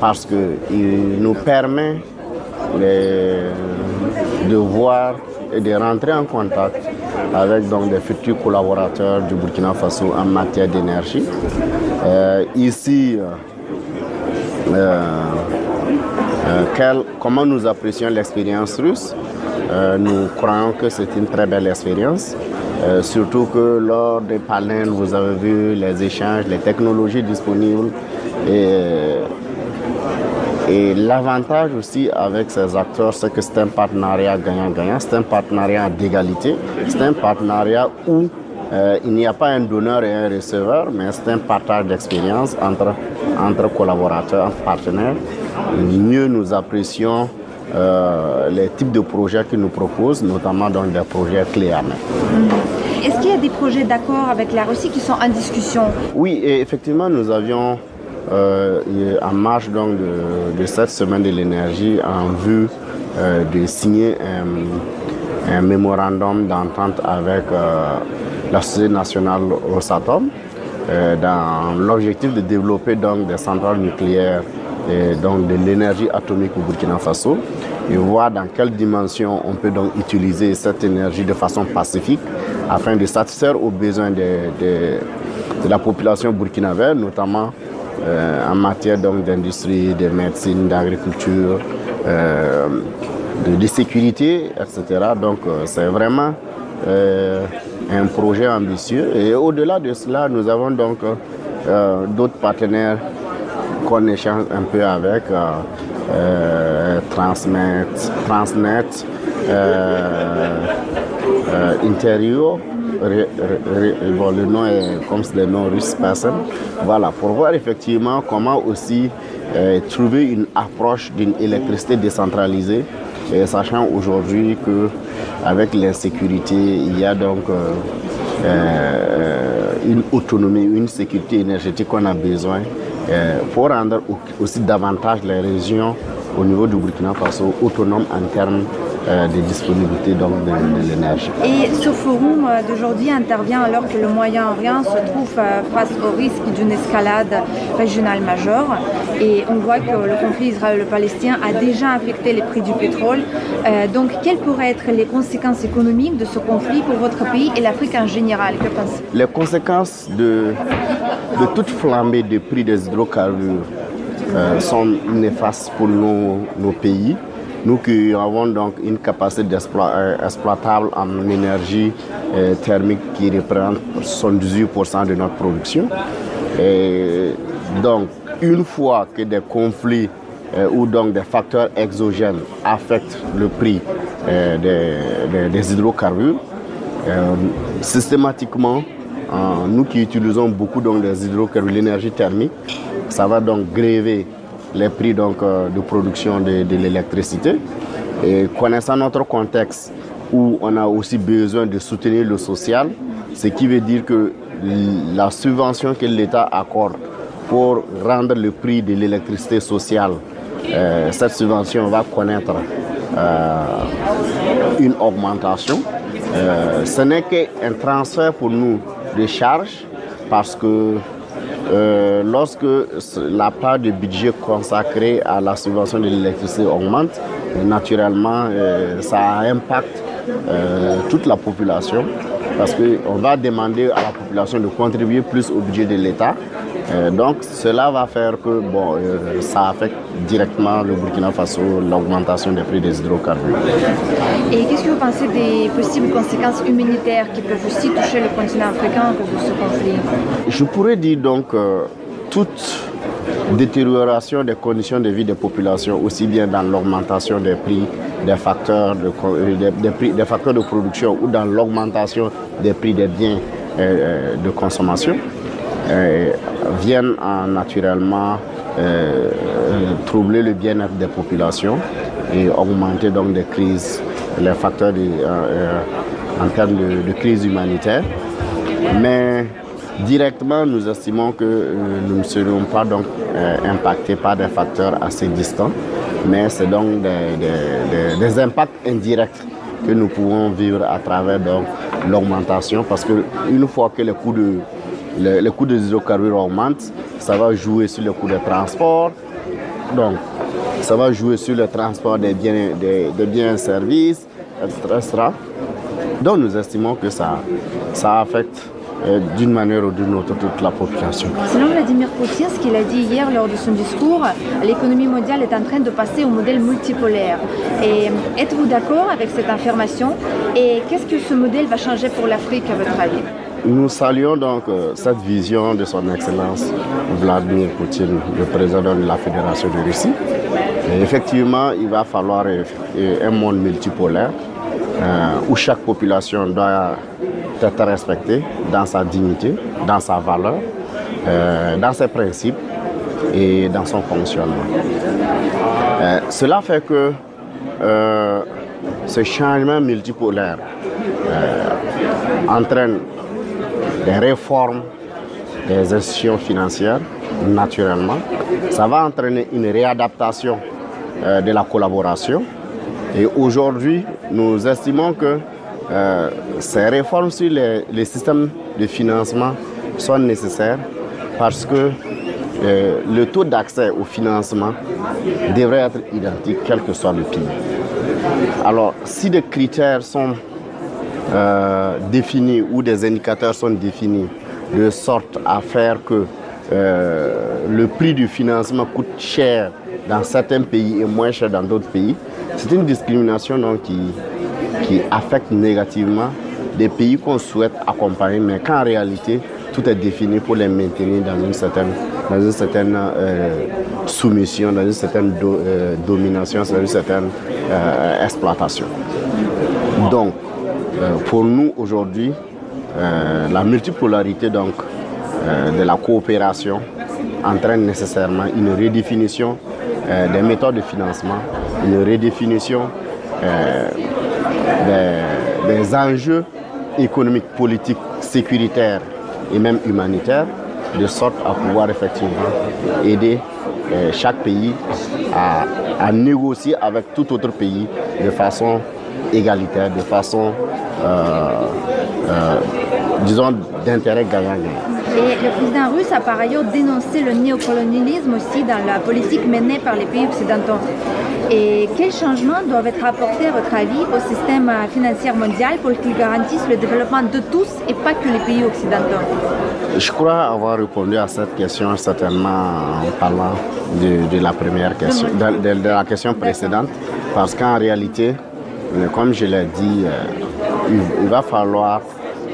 parce qu'il nous permet de voir et de rentrer en contact avec donc, des futurs collaborateurs du Burkina Faso en matière d'énergie. Euh, ici, comment nous apprécions l'expérience russe? Nous croyons que c'est une très belle expérience. Euh, surtout que lors des panels, vous avez vu les échanges, les technologies disponibles. Et l'avantage aussi avec ces acteurs, c'est que c'est un partenariat gagnant-gagnant, c'est un partenariat d'égalité, c'est un partenariat où Euh, il n'y a pas un donneur et un receveur, mais c'est un partage d'expérience entre, entre collaborateurs, entre partenaires. Mieux nous apprécions euh, les types de projets qu'ils nous proposent, notamment dans des projets clés à main. Mhm. Est-ce qu'il y a des projets d'accord avec la Russie qui sont en discussion? Oui, et effectivement, nous avions euh, en marche donc de, cette semaine de l'énergie en vue de signer un, mémorandum d'entente avec la Société nationale Rosatom dans l'objectif de développer donc des centrales nucléaires et donc de l'énergie atomique au Burkina Faso et voir dans quelle dimension on peut donc utiliser cette énergie de façon pacifique afin de satisfaire aux besoins de, de la population burkinabé, notamment euh, en matière d'industrie, de médecine, d'agriculture, euh, de, sécurité, etc. Donc euh, c'est vraiment un projet ambitieux. Et au-delà de cela, nous avons donc d'autres partenaires qu'on échange un peu avec, Transnet, Transnet Interior le nom est comme c'est le nom russe personne. Voilà, pour voir effectivement comment aussi euh, trouver une approche d'une électricité décentralisée, et sachant aujourd'hui que avec l'insécurité, il y a donc euh, euh, une autonomie, une sécurité énergétique qu'on a besoin pour rendre aussi davantage les régions au niveau du Burkina Faso autonomes en termes euh, des disponibilités donc, de, l'énergie. Et ce forum euh, d'aujourd'hui intervient alors que le Moyen-Orient se trouve euh, face au risque d'une escalade régionale majeure. Et on voit que le conflit israélo-palestinien a déjà affecté les prix du pétrole. donc, quelles pourraient être les conséquences économiques de ce conflit pour votre pays et l'Afrique en général? Que pensez Les conséquences de, de toute flambée des prix des hydrocarbures sont néfastes pour nos, nos pays. Nous qui avons donc une capacité euh, exploitable en énergie euh, thermique qui représente 78% de notre production. Et donc, une fois que des conflits euh, ou donc des facteurs exogènes affectent le prix des, hydrocarbures, systématiquement, nous qui utilisons beaucoup donc des hydrocarbures, l'énergie thermique, ça va donc gréver les prix donc, euh, de production de, l'électricité. Et connaissant notre contexte où on a aussi besoin de soutenir le social, ce qui veut dire que la subvention que l'État accorde pour rendre le prix de l'électricité sociale, euh, cette subvention va connaître euh, une augmentation. ce n'est qu'un transfert pour nous de charges parce que euh, lorsque la part du budget consacré à la subvention de l'électricité augmente, naturellement, euh, ça impacte euh, toute la population parce qu'on va demander à la population de contribuer plus au budget de l'État. Donc cela va faire que bon, ça affecte directement le Burkina Faso, l'augmentation des prix des hydrocarbures. Et qu'est-ce que vous pensez des possibles conséquences humanitaires qui peuvent aussi toucher le continent africain de ce conflit Je pourrais dire donc toute détérioration des conditions de vie des populations, aussi bien dans l'augmentation des prix des facteurs de, euh, des, prix, des facteurs de production ou dans l'augmentation des prix des biens euh, euh, de consommation, viennent naturellement troubler le bien-être des populations et augmenter donc des crises, les facteurs en termes de, crise humanitaire. Mais Directement, nous estimons que euh, nous ne serons pas donc euh, impactés par des facteurs assez distants, mais c'est donc des, impacts indirects que nous pouvons vivre à travers l'augmentation, parce qu'une fois que le coût de le, coût des hydrocarbures augmente, ça va jouer sur le coût de transport. Donc, ça va jouer sur le transport des biens, des, biens et services, etc., Donc, nous estimons que ça, ça affecte euh, d'une manière ou d'une autre toute la population. Selon Vladimir Poutine, ce qu'il a dit hier lors de son discours, l'économie mondiale est en train de passer au modèle multipolaire. Et êtes-vous d'accord avec cette affirmation? Et qu'est-ce que ce modèle va changer pour l'Afrique à votre avis? Nous saluons donc euh, cette vision de son Excellence Vladimir Poutine, le président de la Fédération de Russie. effectivement, il va falloir euh, un monde multipolaire où chaque population doit être respecté dans sa dignité, dans sa valeur, euh, dans ses principes et dans son fonctionnement. Euh, cela fait que ce changement multipolaire entraîne des réformes des institutions financières, naturellement. Ça va entraîner une réadaptation de la collaboration. Et aujourd'hui, nous estimons que euh, ces réformes sur les, systèmes de financement sont nécessaires parce que euh, le taux d'accès au financement devrait être identique quel que soit le pays. Alors, si des critères sont euh, définis ou des indicateurs sont définis de sorte à faire que le prix du financement coûte cher dans certains pays et moins cher dans d'autres pays, c'est une discrimination donc, qui, qui affecte négativement des pays qu'on souhaite accompagner, mais qu'en réalité, tout est défini pour les maintenir dans une certaine, dans une certaine euh, soumission, dans une certaine euh, domination, dans une certaine euh, exploitation. Donc, pour nous aujourd'hui, la multipolarité donc, de la coopération entraîne nécessairement une redéfinition des méthodes de financement, une redéfinition des, enjeux économiques, politiques, sécuritaires et même humanitaires, de sorte à pouvoir effectivement aider euh, chaque pays à, négocier avec tout autre pays de façon égalitaire, de façon, euh, euh, disons, d'intérêt gagnant-gagnant. Et le président russe a par ailleurs dénoncé le néocolonialisme aussi dans la politique menée par les pays occidentaux. Et quels changements doivent être apportés, à votre avis, au système financier mondial pour qu'il garantisse le développement de tous et pas que les pays occidentaux? Je crois avoir répondu à cette question certainement en parlant de, la première question, de, la question précédente, parce qu'en réalité, comme je l'ai dit, il va falloir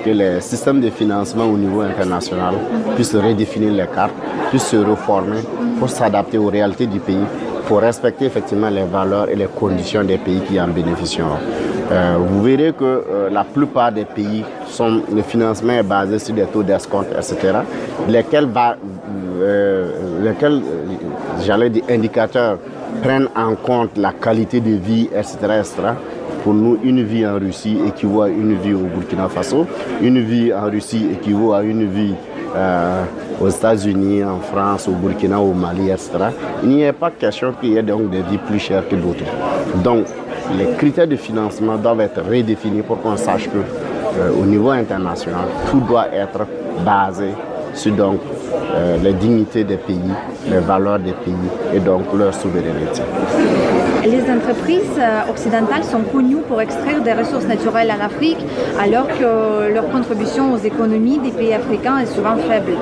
que les systèmes de financement au niveau international puissent redéfinir les cartes, puissent se reformer pour s'adapter aux réalités du pays, pour respecter effectivement les valeurs et les conditions des pays qui en bénéficieront. Euh, vous verrez que euh, la plupart des pays, sont, le financement est basé sur des taux d'escompte, etc., lesquels, euh, lesquels j'allais dire, indicateurs prennent en compte la qualité de vie, etc., pour nous, une vie en Russie équivaut à une vie au Burkina Faso. Une vie en Russie équivaut à une vie euh, aux États-Unis, en France, au Burkina, au Mali, etc. Il n'y a pas question qu'il y ait donc des vies plus chères que d'autres. Donc, les critères de financement doivent être redéfinis pour qu'on sache que euh, au niveau international, tout doit être basé sur donc euh, les dignités des pays, les valeurs des pays et donc leur souveraineté. Les entreprises euh, occidentales sont connues pour extraire des ressources naturelles en Afrique, alors que leur contribution aux économies des pays africains est souvent faible.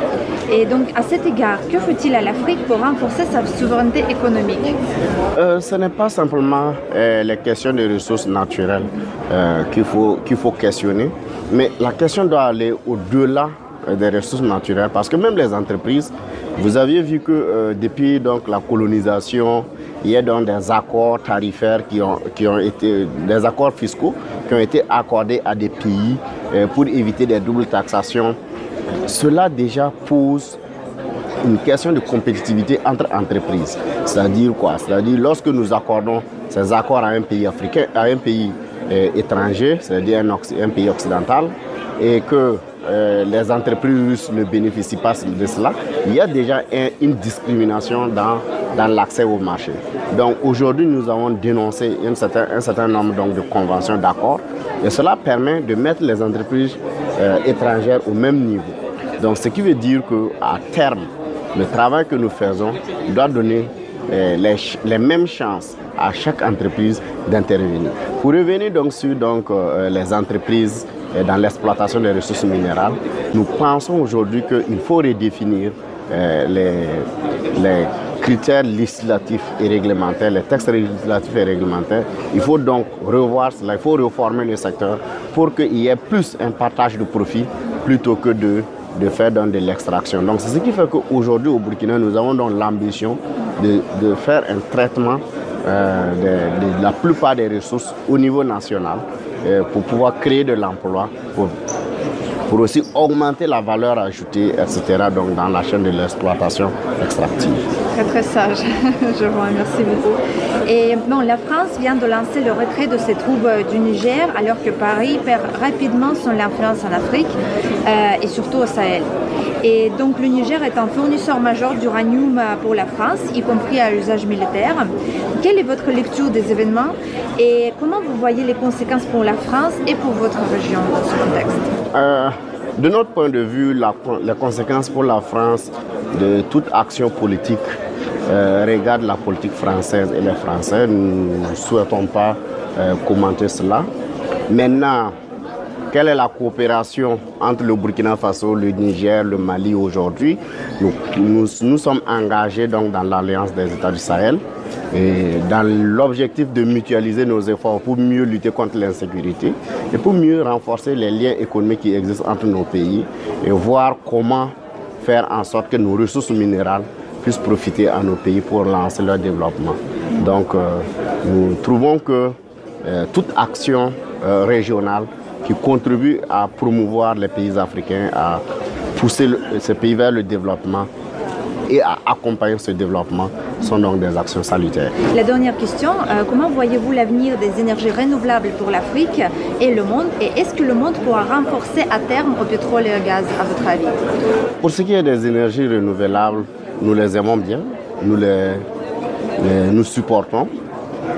Et donc, à cet égard, que faut-il à l'Afrique pour renforcer sa souveraineté économique? Euh, Ce n'est pas simplement les questions des ressources naturelles qu'il faut, qu'il faut questionner, mais la question doit aller au-delà des ressources naturelles parce que même les entreprises, vous aviez vu que euh, depuis donc, la colonisation, il y a donc des accords tarifaires qui ont, qui ont été, des accords fiscaux qui ont été accordés à des pays euh, pour éviter des doubles taxations. Cela déjà pose une question de compétitivité entre entreprises. C'est-à-dire quoi? C'est-à-dire lorsque nous accordons ces accords à un pays africain, à un pays euh, étranger, c'est-à-dire un, pays occidental, et que euh, les entreprises russes ne bénéficient pas de cela, il y a déjà une discrimination dans, dans l'accès au marché. Donc aujourd'hui, nous avons dénoncé un certain, un certain nombre donc, de conventions d'accords et cela permet de mettre les entreprises euh, étrangères au même niveau. Donc ce qui veut dire qu'à terme, le travail que nous faisons doit donner euh, les, les, mêmes chances à chaque entreprise d'intervenir. Pour revenir donc sur donc, les entreprises dans l'exploitation des ressources minérales, nous pensons aujourd'hui qu'il faut redéfinir euh, les, critères législatifs et réglementaires, les textes législatifs et réglementaires. Il faut donc revoir cela, il faut reformer le secteur pour qu'il y ait plus un partage de profit plutôt que de, faire de l'extraction. Donc c'est ce qui fait qu'aujourd'hui au Burkina, nous avons donc l'ambition de, faire un traitement euh, de, la plupart des ressources au niveau national pour pouvoir créer de l'emploi, pour pour aussi augmenter la valeur ajoutée, etc., donc dans la chaîne de l'exploitation extractive. Très très sage, je vous remercie beaucoup. Et bon, la France vient de lancer le retrait de ses troupes du Niger alors que Paris perd rapidement son influence en Afrique euh, et surtout au Sahel. Et donc le Niger est un fournisseur majeur d'uranium pour la France, y compris à l'usage militaire. Quelle est votre lecture des événements et comment vous voyez les conséquences pour la France et pour votre région dans ce contexte? Euh, De notre point de vue, les conséquences pour la France de toute action politique euh, regarde la politique française et les Français. Nous ne souhaitons pas euh, commenter cela. Maintenant, quelle est la coopération entre le Burkina Faso, le Niger, le Mali aujourd'hui? Nous, sommes engagés donc dans l'Alliance des États du Sahel et dans l'objectif de mutualiser nos efforts pour mieux lutter contre l'insécurité et pour mieux renforcer les liens économiques qui existent entre nos pays et voir comment faire en sorte que nos ressources minérales puissent profiter à nos pays pour lancer leur développement. Donc euh, nous trouvons que euh, toute action euh, régionale qui contribuent à promouvoir les pays africains, à pousser ces pays vers le développement et à accompagner ce développement sont donc des actions salutaires. La dernière question, euh, comment voyez-vous l'avenir des énergies renouvelables pour l'Afrique et le monde Et est-ce que le monde pourra renforcer à terme au pétrole et au gaz, à votre avis? Pour ce qui est des énergies renouvelables, nous les aimons bien, nous les, nous supportons.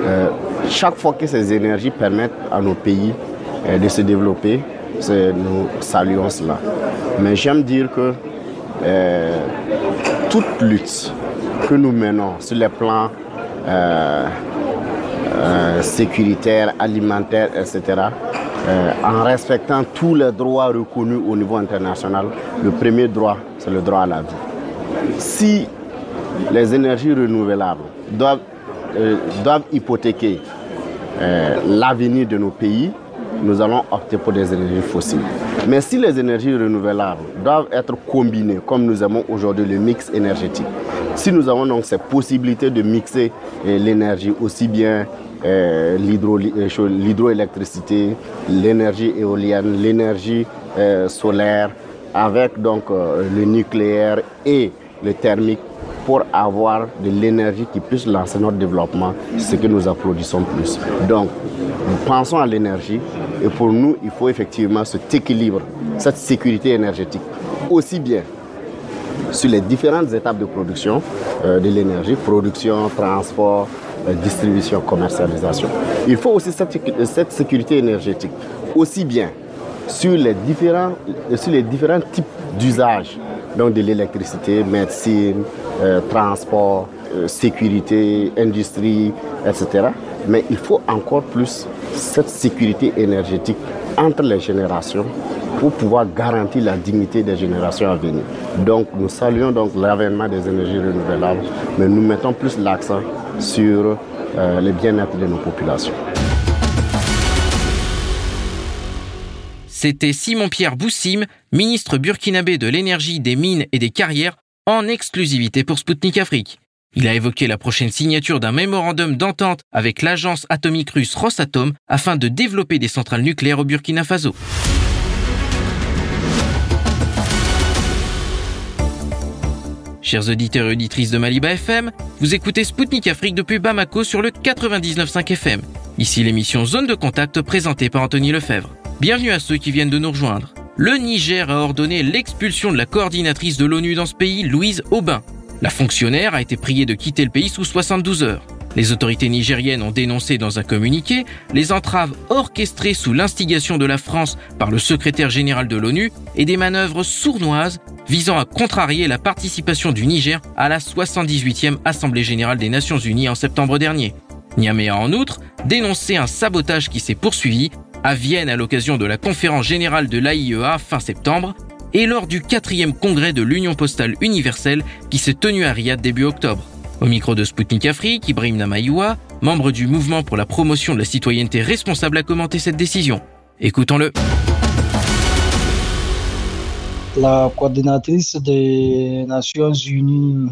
Euh, chaque fois que ces énergies permettent à nos pays de se développer, nous saluons cela. Mais j'aime dire que euh, toute lutte que nous menons sur les plans euh, euh, sécuritaires, alimentaires, etc., en respectant tous les droits reconnus au niveau international, le premier droit, c'est le droit à la vie. Si les énergies renouvelables doivent hypothéquer l'avenir de nos pays, nous allons opter pour des énergies fossiles. Mais si les énergies renouvelables doivent être combinées, comme nous avons aujourd'hui le mix énergétique, si nous avons donc cette possibilité de mixer eh, l'énergie aussi bien eh, eh, l'hydroélectricité, l'énergie éolienne, l'énergie solaire, avec donc euh, le nucléaire et le thermique, pour avoir de l'énergie qui puisse lancer notre développement, ce que nous applaudissons plus. Donc, pensons à l'énergie et pour nous, il faut effectivement cet équilibre, cette sécurité énergétique, aussi bien sur les différentes étapes de production euh, de l'énergie, production, transport, euh, distribution, commercialisation. Il faut aussi cette, cette sécurité énergétique, aussi bien sur les différents, sur les différents types d'usages donc de l'électricité, médecine, euh, transport, euh, sécurité, industrie, etc. Mais il faut encore plus cette sécurité énergétique entre les générations pour pouvoir garantir la dignité des générations à venir. Donc nous saluons donc l'avènement des énergies renouvelables, mais nous mettons plus l'accent sur euh, le bien-être de nos populations. C'était Simon-Pierre Boussim, ministre burkinabé de l'énergie, des mines et des carrières, en exclusivité pour Sputnik Afrique. Il a évoqué la prochaine signature d'un mémorandum d'entente avec l'agence atomique russe Rosatom afin de développer des centrales nucléaires au Burkina Faso. Chers auditeurs et auditrices de Maliba FM, vous écoutez Spoutnik Afrique depuis Bamako sur le 99.5 FM. Ici l'émission Zone de contact présentée par Anthony Lefebvre. Bienvenue à ceux qui viennent de nous rejoindre. Le Niger a ordonné l'expulsion de la coordinatrice de l'ONU dans ce pays, Louise Aubin. La fonctionnaire a été priée de quitter le pays sous 72 heures. Les autorités nigériennes ont dénoncé dans un communiqué les entraves orchestrées sous l'instigation de la France par le secrétaire général de l'ONU et des manœuvres sournoises visant à contrarier la participation du Niger à la 78e Assemblée générale des Nations unies en septembre dernier. Niamey a en outre dénoncé un sabotage qui s'est poursuivi à Vienne à l'occasion de la conférence générale de l'AIEA fin septembre et lors du quatrième congrès de l'Union postale universelle qui s'est tenu à Riyad début octobre. Au micro de Sputnik Afrique, Ibrahim Namayoua, membre du mouvement pour la promotion de la citoyenneté responsable, a commenté cette décision. Écoutons-le. La coordinatrice des Nations Unies,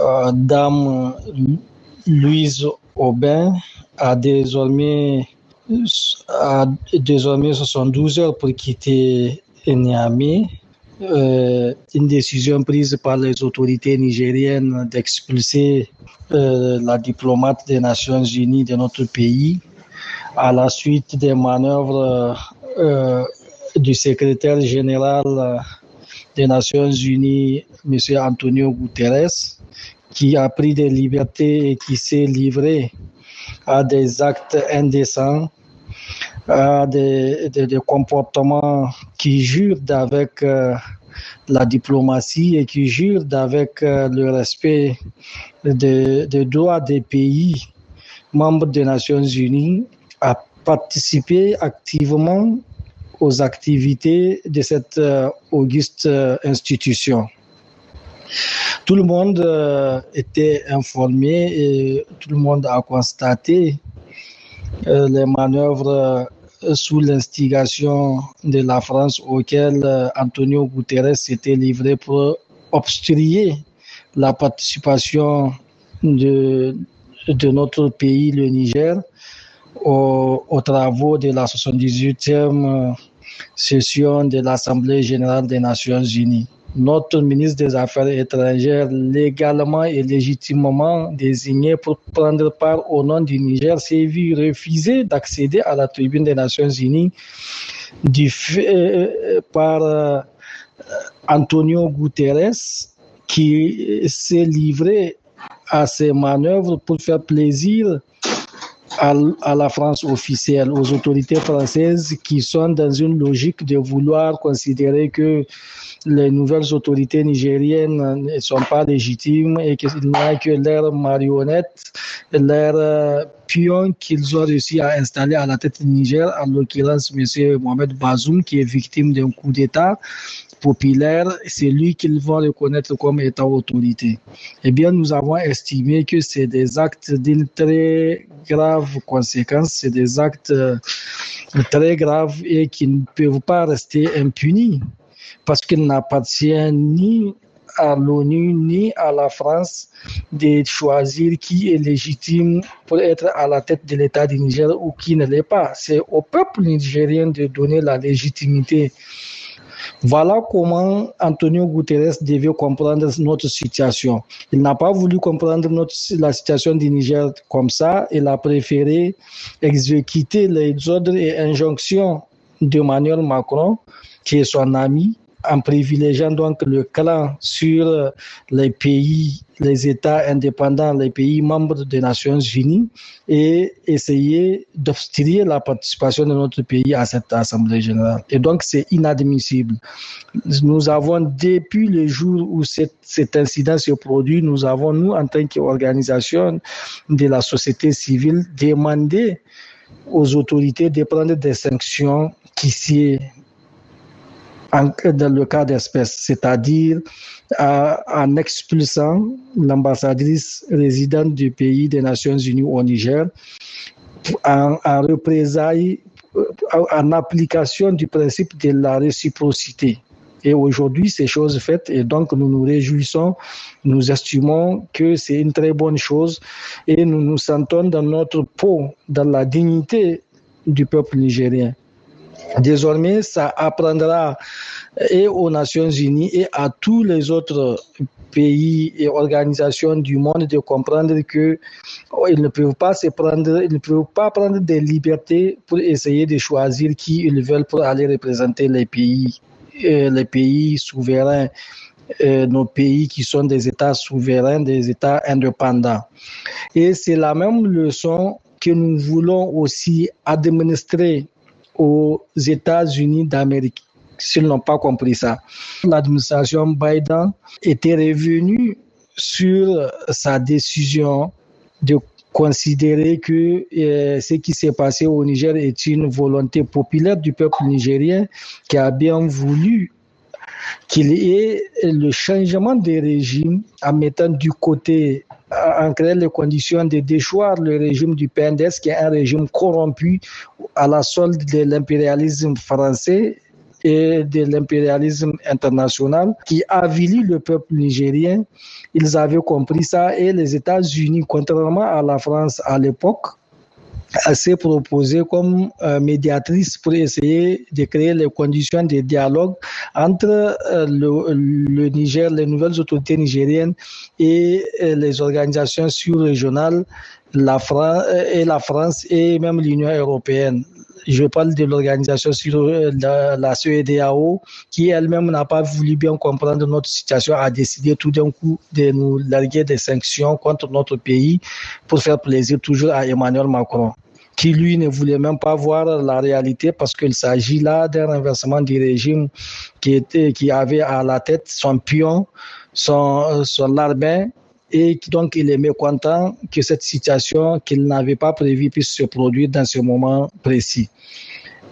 euh, Dame Louise Aubin, a désormais a désormais 72 heures pour quitter Niamey, euh, une décision prise par les autorités nigériennes d'expulser euh, la diplomate des Nations Unies de notre pays à la suite des manœuvres euh, du secrétaire général des Nations Unies, M. Antonio Guterres, qui a pris des libertés et qui s'est livré à des actes indécents, à des, des, comportements qui jurent d'avec euh, la diplomatie et qui jurent d'avec euh, le respect des droits des pays membres des Nations Unies à participer activement aux activités de cette euh, auguste institution. Tout le monde euh, était informé et tout le monde a constaté euh, les manœuvres euh, sous l'instigation de la France auxquelles Antonio Guterres s'était livré pour obstruer la participation de, de notre pays, le Niger, aux, aux travaux de la 78e session de l'Assemblée générale des Nations unies notre ministre des Affaires étrangères, légalement et légitimement désigné pour prendre part au nom du Niger, s'est vu refuser d'accéder à la tribune des Nations Unies du fait, euh, par euh, Antonio Guterres, qui s'est livré à ces manœuvres pour faire plaisir à, la France officielle, aux autorités françaises qui sont dans une logique de vouloir considérer que les nouvelles autorités nigériennes ne sont pas légitimes et qu'il n'y a que leurs marionnettes, leurs euh, pions qu'ils ont réussi à installer à la tête du Niger, en l'occurrence M. Mohamed Bazoum, qui est victime d'un coup d'État populaire, c'est lui qu'ils vont reconnaître comme étant autorité. Eh bien, nous avons estimé que c'est des actes d'une très grave conséquence, c'est des actes euh, très graves et qui ne peuvent pas rester impunis parce qu'il n'appartient ni à l'ONU ni à la France de choisir qui est légitime pour être à la tête de l'État du Niger ou qui ne l'est pas. C'est au peuple nigérien de donner la légitimité. Voilà comment Antonio Guterres devait comprendre notre situation. Il n'a pas voulu comprendre notre, la situation du Niger comme ça. Il a préféré exécuter les ordres et injonctions d'Emmanuel Macron, qui est son ami, en privilégiant donc le clan sur les pays, les États indépendants, les pays membres des Nations Unies et essayer d'obstruer la participation de notre pays à cette Assemblée générale. Et donc c'est inadmissible. Nous avons, depuis le jour où cet, incident se produit, nous avons, nous, en tant qu'organisation de la société civile, demandé aux autorités de prendre des sanctions qui s'y dans le cas d'espèce, c'est-à-dire en expulsant l'ambassadrice résidente du pays des Nations Unies au Niger en, représailles, en application du principe de la réciprocité. Et aujourd'hui, ces choses faites, et donc nous nous réjouissons, nous estimons que c'est une très bonne chose, et nous nous sentons dans notre peau, dans la dignité du peuple nigérien. Désormais, ça apprendra et aux Nations Unies et à tous les autres pays et organisations du monde de comprendre que oh, ils ne peuvent pas se prendre, ils ne peuvent pas prendre des libertés pour essayer de choisir qui ils veulent pour aller représenter les pays, euh, les pays souverains. Euh, nos pays qui sont des États souverains, des États indépendants. Et c'est la même leçon que nous voulons aussi administrer aux États-Unis d'Amérique s'ils n'ont pas compris ça. L'administration Biden était revenue sur sa décision de considérer que euh, ce qui s'est passé au Niger est une volonté populaire du peuple nigérien qui a bien voulu qu'il y ait le changement des régimes en mettant du côté en créant les conditions de déchoir le régime du PNDS, qui est un régime corrompu à la solde de l'impérialisme français et de l'impérialisme international qui avilit le peuple nigérien. Ils avaient compris ça et les États-Unis, contrairement à la France à l'époque, s'est proposée comme euh, médiatrice pour essayer de créer les conditions de dialogue entre euh, le, Niger, les nouvelles autorités nigériennes et euh, les organisations sur-régionales la France et la France et même l'Union européenne. Je parle de l'organisation sur la, la CEDAO qui elle-même n'a pas voulu bien comprendre notre situation, a décidé tout d'un coup de nous larguer des sanctions contre notre pays pour faire plaisir toujours à Emmanuel Macron qui lui ne voulait même pas voir la réalité parce qu'il s'agit là d'un renversement du régime qui, était, qui avait à la tête son pion, son, son larbin, et donc il est mécontent que cette situation qu'il n'avait pas prévue puisse se produire dans ce moment précis.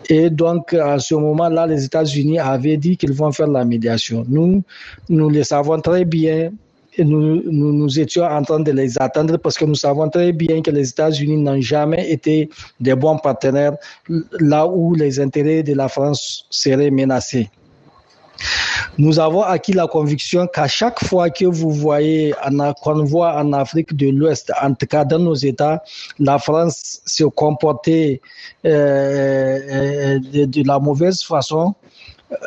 Et donc, à ce moment-là, les États-Unis avaient dit qu'ils vont faire la médiation. Nous, nous le savons très bien nous, étions en train de les attendre parce que nous savons très bien que les États-Unis n'ont jamais été des bons partenaires là où les intérêts de la France seraient menacés. Nous avons acquis la conviction qu'à chaque fois que vous voyez, qu'on voit en Afrique de l'Ouest, en tout cas dans nos États, la France se comporter euh, euh de, la mauvaise façon,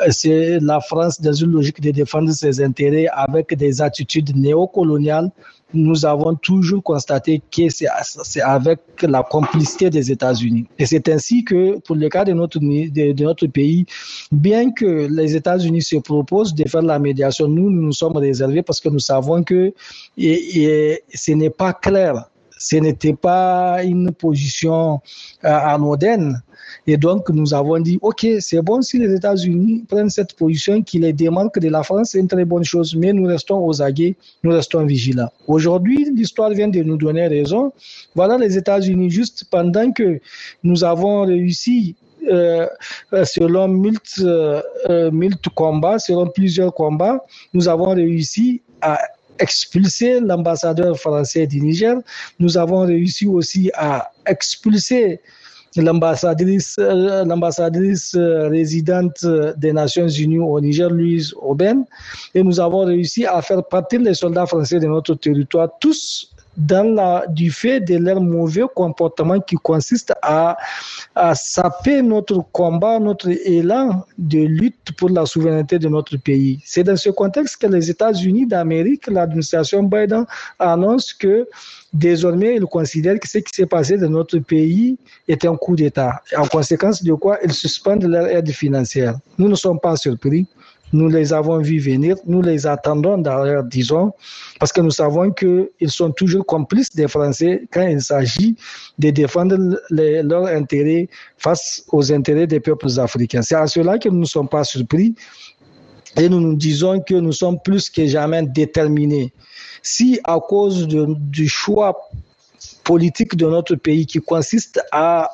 c'est la France dans une logique de défendre ses intérêts avec des attitudes néocoloniales. Nous avons toujours constaté que c'est avec la complicité des États-Unis. Et c'est ainsi que, pour le cas de notre, de, notre pays, bien que les États-Unis se proposent de faire la médiation, nous, nous sommes réservés parce que nous savons que et ce n'est pas clair ce n'était pas une position euh, anodine. Et donc, nous avons dit, OK, c'est bon si les États-Unis prennent cette position qui les démarque de la France, c'est une très bonne chose, mais nous restons aux aguets, nous restons vigilants. Aujourd'hui, l'histoire vient de nous donner raison. Voilà les États-Unis, juste pendant que nous avons réussi euh, selon multi, euh, combats, selon plusieurs combats, nous avons réussi à expulser l'ambassadeur français du Niger. Nous avons réussi aussi à expulser l'ambassadrice, euh, l'ambassadrice euh, résidente des Nations Unies au Niger, Louise Aubin, et nous avons réussi à faire partir les soldats français de notre territoire, tous du fait de leur mauvais comportement qui consiste à, à saper notre combat, notre élan de lutte pour la souveraineté de notre pays. C'est dans ce contexte que les États-Unis d'Amérique, l'administration Biden annonce que désormais ils considèrent que ce qui s'est passé dans notre pays est un coup d'État. En conséquence de quoi ils suspendent leur aide financière. Nous ne sommes pas surpris. Nous les avons vus venir, nous les attendons d'ailleurs, disons, parce que nous savons qu'ils sont toujours complices des Français quand il s'agit de défendre leurs intérêts face aux intérêts des peuples africains. C'est à cela que nous ne sommes pas surpris et nous nous disons que nous sommes plus que jamais déterminés. Si à cause du choix politique de notre pays qui consiste à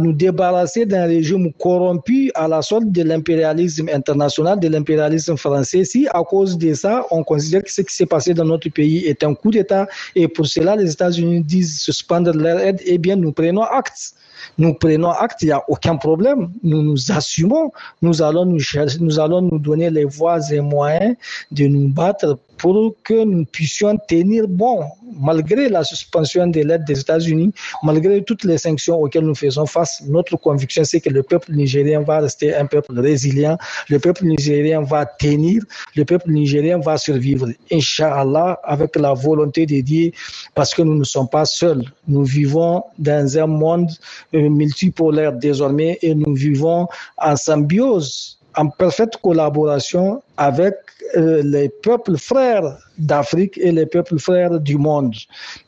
nous débarrasser d'un régime corrompu à la sorte de l'impérialisme international, de l'impérialisme français. Si à cause de ça, on considère que ce qui s'est passé dans notre pays est un coup d'État et pour cela les États-Unis disent suspendre leur aide, eh bien nous prenons acte. Nous prenons acte, il n'y a aucun problème. Nous nous assumons. Nous allons nous, chercher, nous allons nous donner les voies et moyens de nous battre pour que nous puissions tenir bon, malgré la suspension de l'aide des États-Unis, malgré toutes les sanctions auxquelles nous faisons face. Notre conviction, c'est que le peuple nigérien va rester un peuple résilient, le peuple nigérien va tenir, le peuple nigérien va survivre. Inch'Allah, avec la volonté de Dieu, parce que nous ne sommes pas seuls. Nous vivons dans un monde multipolaire désormais et nous vivons en symbiose en parfaite collaboration avec euh, les peuples frères d'Afrique et les peuples frères du monde.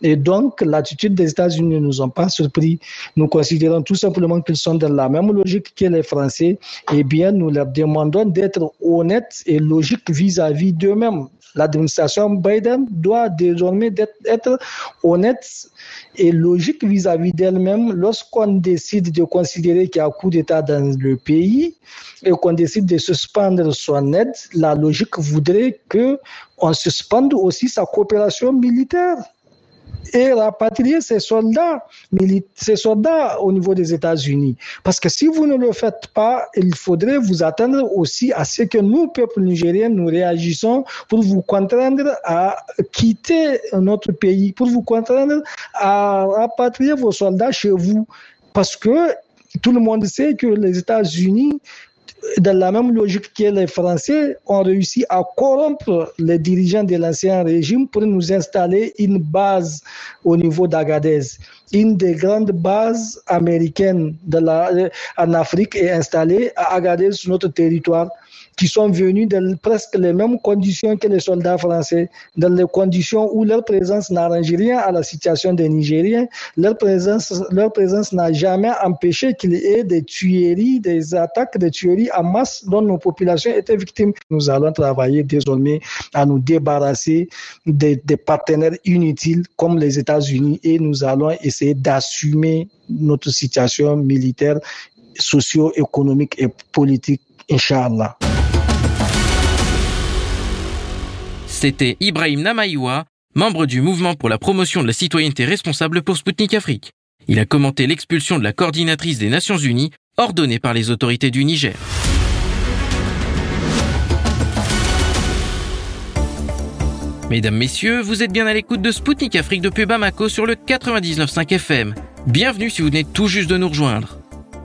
Et donc, l'attitude des États-Unis ne nous ont pas surpris. Nous considérons tout simplement qu'ils sont dans la même logique que les Français. Eh bien, nous leur demandons d'être honnêtes et logiques vis-à-vis d'eux-mêmes. L'administration Biden doit désormais être honnête et logique vis-à-vis d'elle-même lorsqu'on décide de considérer qu'il y a un coup d'État dans le pays et qu'on décide de suspendre son aide, la logique voudrait que on suspende aussi sa coopération militaire. et rapatrier ces soldats, ces soldats au niveau des États-Unis. Parce que si vous ne le faites pas, il faudrait vous attendre aussi à ce que nous, peuple nigérien, nous réagissons pour vous contraindre à quitter notre pays, pour vous contraindre à rapatrier vos soldats chez vous. Parce que tout le monde sait que les États-Unis dans la même logique que les Français, ont réussi à corrompre les dirigeants de l'ancien régime pour nous installer une base au niveau d'Agadez. Une des grandes bases américaines en Afrique est installée à Agadez, sur notre territoire qui sont venus dans presque les mêmes conditions que les soldats français, dans les conditions où leur présence n'arrange rien à la situation des Nigériens. Leur présence, leur présence n'a jamais empêché qu'il y ait des tueries, des attaques, des tueries en masse dont nos populations étaient victimes. Nous allons travailler désormais à nous débarrasser des, des partenaires inutiles comme les États-Unis et nous allons essayer d'assumer notre situation militaire socio-économique et politique, Inch'Allah. C'était Ibrahim Namaïwa, membre du mouvement pour la promotion de la citoyenneté responsable pour Sputnik Afrique. Il a commenté l'expulsion de la coordinatrice des Nations Unies ordonnée par les autorités du Niger. Mesdames, Messieurs, vous êtes bien à l'écoute de Spoutnik Afrique depuis Bamako sur le 99.5 FM. Bienvenue si vous venez tout juste de nous rejoindre.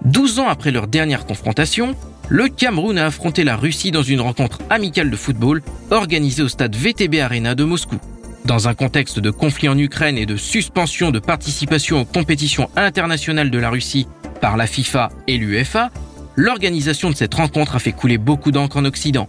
12 ans après leur dernière confrontation, le Cameroun a affronté la Russie dans une rencontre amicale de football organisée au stade VTB Arena de Moscou. Dans un contexte de conflit en Ukraine et de suspension de participation aux compétitions internationales de la Russie par la FIFA et l'UEFA, l'organisation de cette rencontre a fait couler beaucoup d'encre en Occident.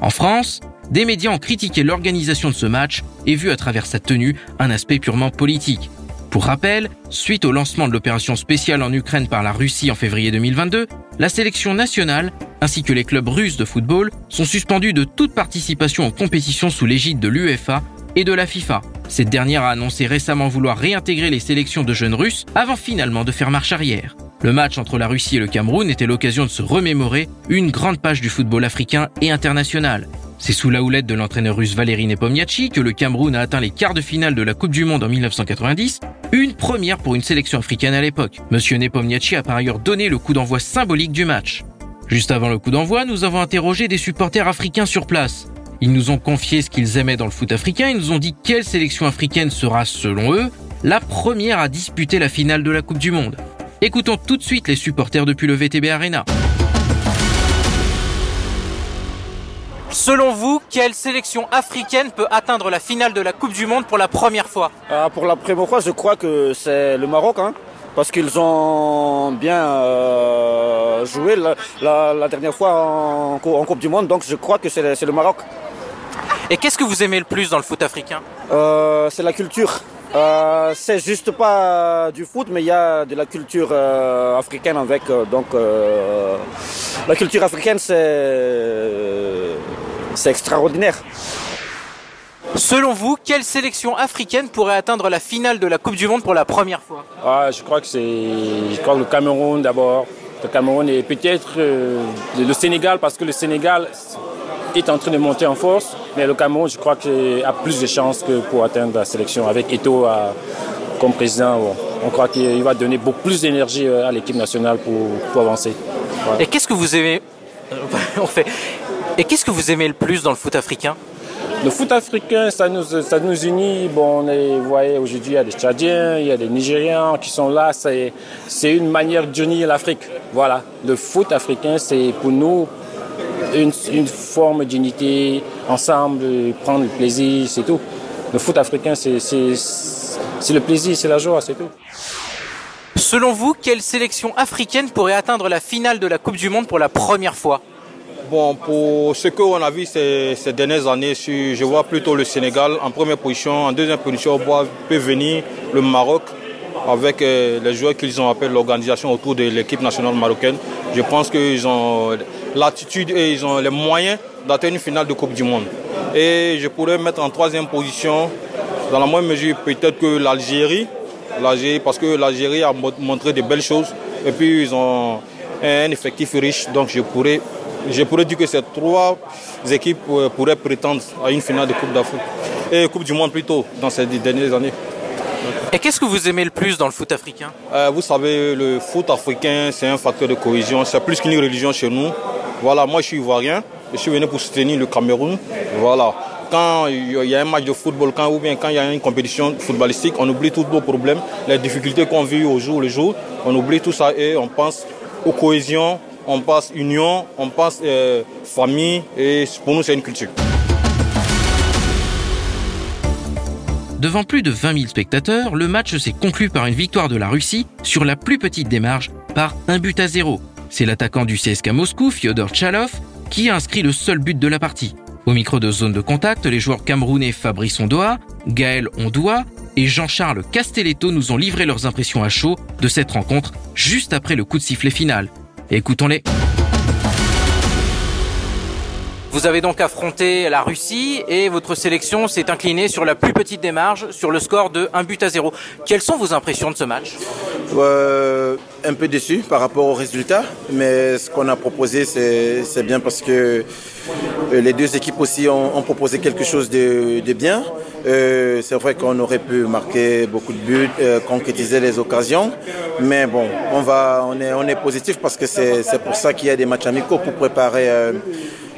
En France, des médias ont critiqué l'organisation de ce match et vu à travers sa tenue un aspect purement politique. Pour rappel, suite au lancement de l'opération spéciale en Ukraine par la Russie en février 2022, la sélection nationale ainsi que les clubs russes de football sont suspendus de toute participation aux compétitions sous l'égide de l'UEFA et de la FIFA. Cette dernière a annoncé récemment vouloir réintégrer les sélections de jeunes russes avant finalement de faire marche arrière. Le match entre la Russie et le Cameroun était l'occasion de se remémorer une grande page du football africain et international. C'est sous la houlette de l'entraîneur russe Valéry Nepomniachtchi que le Cameroun a atteint les quarts de finale de la Coupe du Monde en 1990, une première pour une sélection africaine à l'époque. Monsieur Nepomniachtchi a par ailleurs donné le coup d'envoi symbolique du match. Juste avant le coup d'envoi, nous avons interrogé des supporters africains sur place. Ils nous ont confié ce qu'ils aimaient dans le foot africain, ils nous ont dit quelle sélection africaine sera, selon eux, la première à disputer la finale de la Coupe du Monde. Écoutons tout de suite les supporters depuis le VTB Arena. Selon vous, quelle sélection africaine peut atteindre la finale de la Coupe du Monde pour la première fois? Ah, Pour la première fois, je crois que c'est le Maroc, hein, parce qu'ils ont bien euh, joué la, dernière fois en, Coupe du Monde, donc je crois que c'est le Maroc. Et qu'est-ce que vous aimez le plus dans le foot africain? Euh, C'est la culture. Euh, c'est juste pas du foot, mais il y a de la culture euh, africaine avec. Euh, donc, la culture africaine, c'est c'est extraordinaire. Selon vous, quelle sélection africaine pourrait atteindre la finale de la Coupe du Monde pour la première fois? Ah, Je crois que c'est, je crois le Cameroun d'abord. Le Cameroun et peut-être le Sénégal, parce que le Sénégal est en train de monter en force, mais le Cameroun, je crois qu'il a plus de chances que pour atteindre la sélection. Avec Eto comme président, on croit qu'il va donner beaucoup plus d'énergie euh, à l'équipe nationale pour, avancer. Et qu'est-ce que vous aimez on fait... Et qu'est-ce que vous aimez le plus dans le foot africain? Le foot africain, ça nous, ça nous unit. Bon, vous voyez, aujourd'hui, il y a des Tchadiens, il y a des Nigériens qui sont là. C'est une manière d'unir l'Afrique. Voilà. Le foot africain, c'est pour nous, une, forme d'unité ensemble, prendre le plaisir, c'est tout. Le foot africain, c'est le plaisir, c'est la joie, c'est tout. Selon vous, quelle sélection africaine pourrait atteindre la finale de la Coupe du Monde pour la première fois? Bon, pour ce qu'on a vu ces, ces, dernières années, je vois plutôt le Sénégal en première position. En deuxième position, on peut venir le Maroc avec euh, les joueurs qu'ils ont appelé l'organisation autour de l'équipe nationale marocaine. Je pense qu'ils ont l'attitude et ils ont les moyens d'atteindre une finale de Coupe du Monde. Et je pourrais mettre en troisième position, dans la moindre mesure, peut-être que l'Algérie, parce que l'Algérie a montré de belles choses. Et puis ils ont un effectif riche, donc je pourrais, je pourrais dire que ces trois équipes euh, pourraient prétendre à une finale de Coupe d'Afrique et Coupe du Monde plutôt dans ces dernières années. Et qu'est-ce que vous aimez le plus dans le foot africain? Euh, Vous savez, le foot africain, c'est un facteur de cohésion. C'est plus qu'une religion chez nous. Voilà, moi je suis ivoirien. Je suis venu pour soutenir le Cameroun. Voilà. Quand il y a un match de football, quand, ou bien quand il y a une compétition footballistique, on oublie tous nos problèmes, les difficultés qu'on vit au jour le jour. On oublie tout ça et on pense aux cohésions, on pense union, on pense euh, famille. Et pour nous, c'est une culture. Devant plus de 20 000 spectateurs, le match s'est conclu par une victoire de la Russie sur la plus petite marges par un but à zéro. C'est l'attaquant du CSK Moscou, Fyodor Chalov, qui a inscrit le seul but de la partie. Au micro de zone de contact, les joueurs camerounais Fabrice Ondoa, Gaël Ondoa et Jean-Charles Castelletto nous ont livré leurs impressions à chaud de cette rencontre juste après le coup de sifflet final. Écoutons-les. Vous avez donc affronté la Russie et votre sélection s'est inclinée sur la plus petite des marges, sur le score de 1 but à 0. Quelles sont vos impressions de ce match? Euh, Un peu déçu par rapport au résultat, mais ce qu'on a proposé, c'est bien parce que euh, les deux équipes aussi ont, proposé quelque chose de, bien. Euh, c'est vrai qu'on aurait pu marquer beaucoup de buts, concrétiser les occasions, mais bon, on, va, on, est, on est positif parce que c'est pour ça qu'il y a des matchs amicaux pour préparer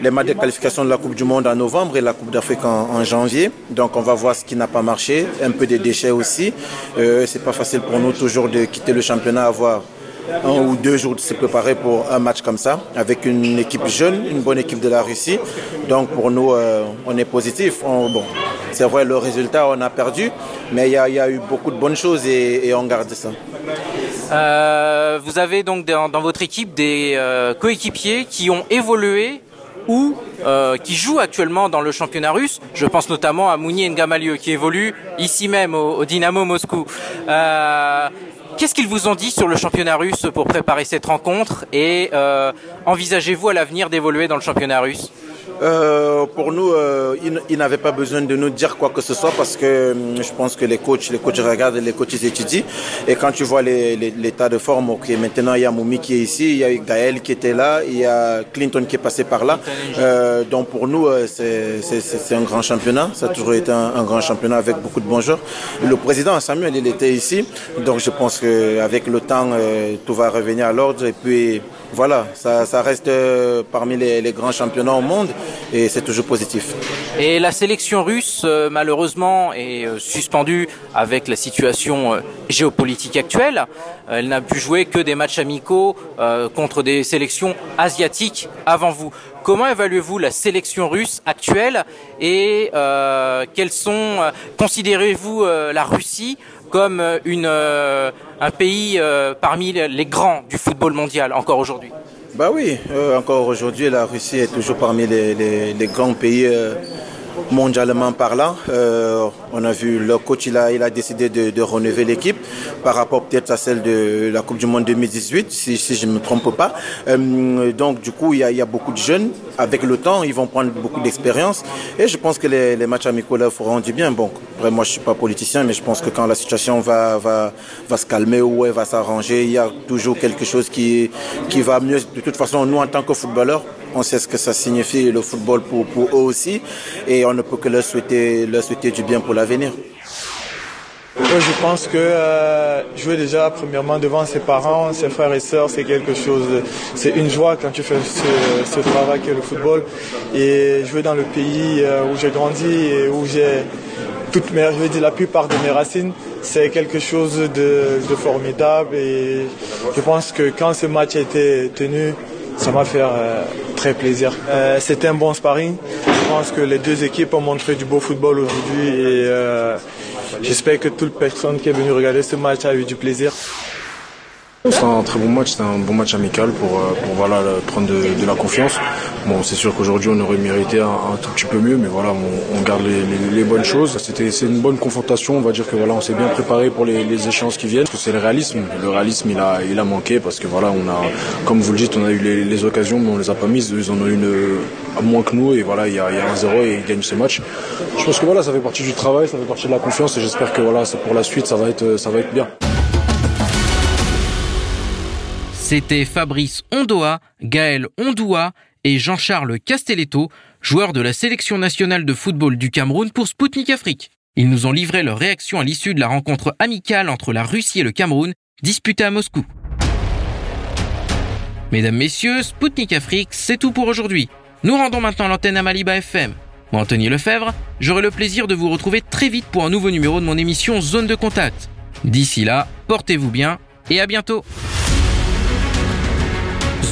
les matchs de qualification de la Coupe du Monde en novembre et la Coupe d'Afrique en, janvier. Donc on va voir ce qui n'a pas marché, un peu des déchets aussi. Euh, c'est pas facile pour nous toujours de quitter le championnat, avoir un ou deux jours de se préparer pour un match comme ça, avec une équipe jeune, une bonne équipe de la Russie. Donc pour nous, euh, on est positif. bon, c'est vrai, le résultat, on a perdu, mais il y, a eu beaucoup de bonnes choses et, on garde ça. Euh, vous avez donc dans, votre équipe des euh, coéquipiers qui ont évolué ou euh, qui joue actuellement dans le championnat russe. Je pense notamment à Mouni Ngamalieu qui évolue ici même au, Dynamo Moscou. Euh, Qu'est-ce qu'ils vous ont dit sur le championnat russe pour préparer cette rencontre et euh, envisagez-vous à l'avenir d'évoluer dans le championnat russe? Euh, pour nous, euh, ils, n'avaient pas besoin de nous dire quoi que ce soit parce que hum, je pense que les coachs, les coachs regardent, les coachs étudient. Et quand tu vois l'état de forme, ok, maintenant il y a Moumi qui est ici, il y a Gaël qui était là, il y a Clinton qui est passé par là. Euh, donc pour nous, c'est un grand championnat. Ça a toujours été un, grand championnat avec beaucoup de bons joueurs. Le président Samuel, il était ici. Donc je pense qu'avec le temps, tout va revenir à l'ordre. Et puis voilà, ça, reste euh, parmi les, grands championnats au monde et c'est toujours positif. Et la sélection russe, euh, malheureusement, est euh, suspendue avec la situation géopolitique actuelle. Elle n'a pu jouer que des matchs amicaux contre des sélections asiatiques avant vous. Comment évaluez-vous la sélection russe actuelle et quels sont, considérez-vous la Russie comme euh, une, euh, un pays euh, parmi les grands du football mondial encore aujourd'hui? Bah oui, encore aujourd'hui, la Russie est toujours parmi les, les grands pays mondialement parlant. On a vu le coach, il a, décidé de, renouveler l'équipe par rapport peut-être à celle de la Coupe du Monde 2018, si, je ne me trompe pas. Euh, donc du coup, il y, a, beaucoup de jeunes. Avec le temps, ils vont prendre beaucoup d'expérience. Et je pense que les, matchs amicaux là feront du bien. Bon, après, moi, je suis pas politicien, mais je pense que quand la situation va, se calmer ou elle va s'arranger, il y a toujours quelque chose qui, va mieux. De toute façon, nous, en tant que footballeurs, on sait ce que ça signifie le football pour, eux aussi et on ne peut que leur souhaiter, du bien pour l'avenir. je pense que euh, jouer déjà premièrement devant ses parents, ses frères et sœurs, c'est quelque chose, c'est une joie quand tu fais ce, travail que le football. Et jouer dans le pays euh, où j'ai grandi et où j'ai toute mes, je dire la plupart de mes racines, c'est quelque chose de, de, formidable. Et je pense que quand ce match a été tenu, ça m'a fait euh, très plaisir. Euh, c'était un bon sparring. Je pense que les deux équipes ont montré du beau football aujourd'hui et euh, j'espère que toute personne qui est venue regarder ce match a eu du plaisir. C'est un très bon match, c'est un bon match amical pour, euh, pour voilà, prendre de, la confiance. Bon, c'est sûr qu'aujourd'hui on aurait mérité un, tout petit peu mieux, mais voilà, on, garde les, bonnes choses. C'était c'est une bonne confrontation. On va dire que voilà, on s'est bien préparé pour les, échéances qui viennent. C'est le réalisme. Le réalisme, il a, il a manqué parce que voilà, on a, comme vous le dites, on a eu les, occasions, mais on les a pas mises. Ils en ont une à moins que nous et voilà, il y a, il y a un zéro et ils gagnent ce match. Je pense que voilà, ça fait partie du travail, ça fait partie de la confiance et j'espère que voilà, pour la suite, ça va être, ça va être bien. C'était Fabrice Ondoa, Gaël Ondoua et Jean-Charles Castelletto, joueurs de la sélection nationale de football du Cameroun pour Spoutnik Afrique. Ils nous ont livré leur réaction à l'issue de la rencontre amicale entre la Russie et le Cameroun, disputée à Moscou. Mesdames, Messieurs, Spoutnik Afrique, c'est tout pour aujourd'hui. Nous rendons maintenant l'antenne à Maliba FM. Moi, Anthony Lefebvre, j'aurai le plaisir de vous retrouver très vite pour un nouveau numéro de mon émission Zone de Contact. D'ici là, portez-vous bien et à bientôt.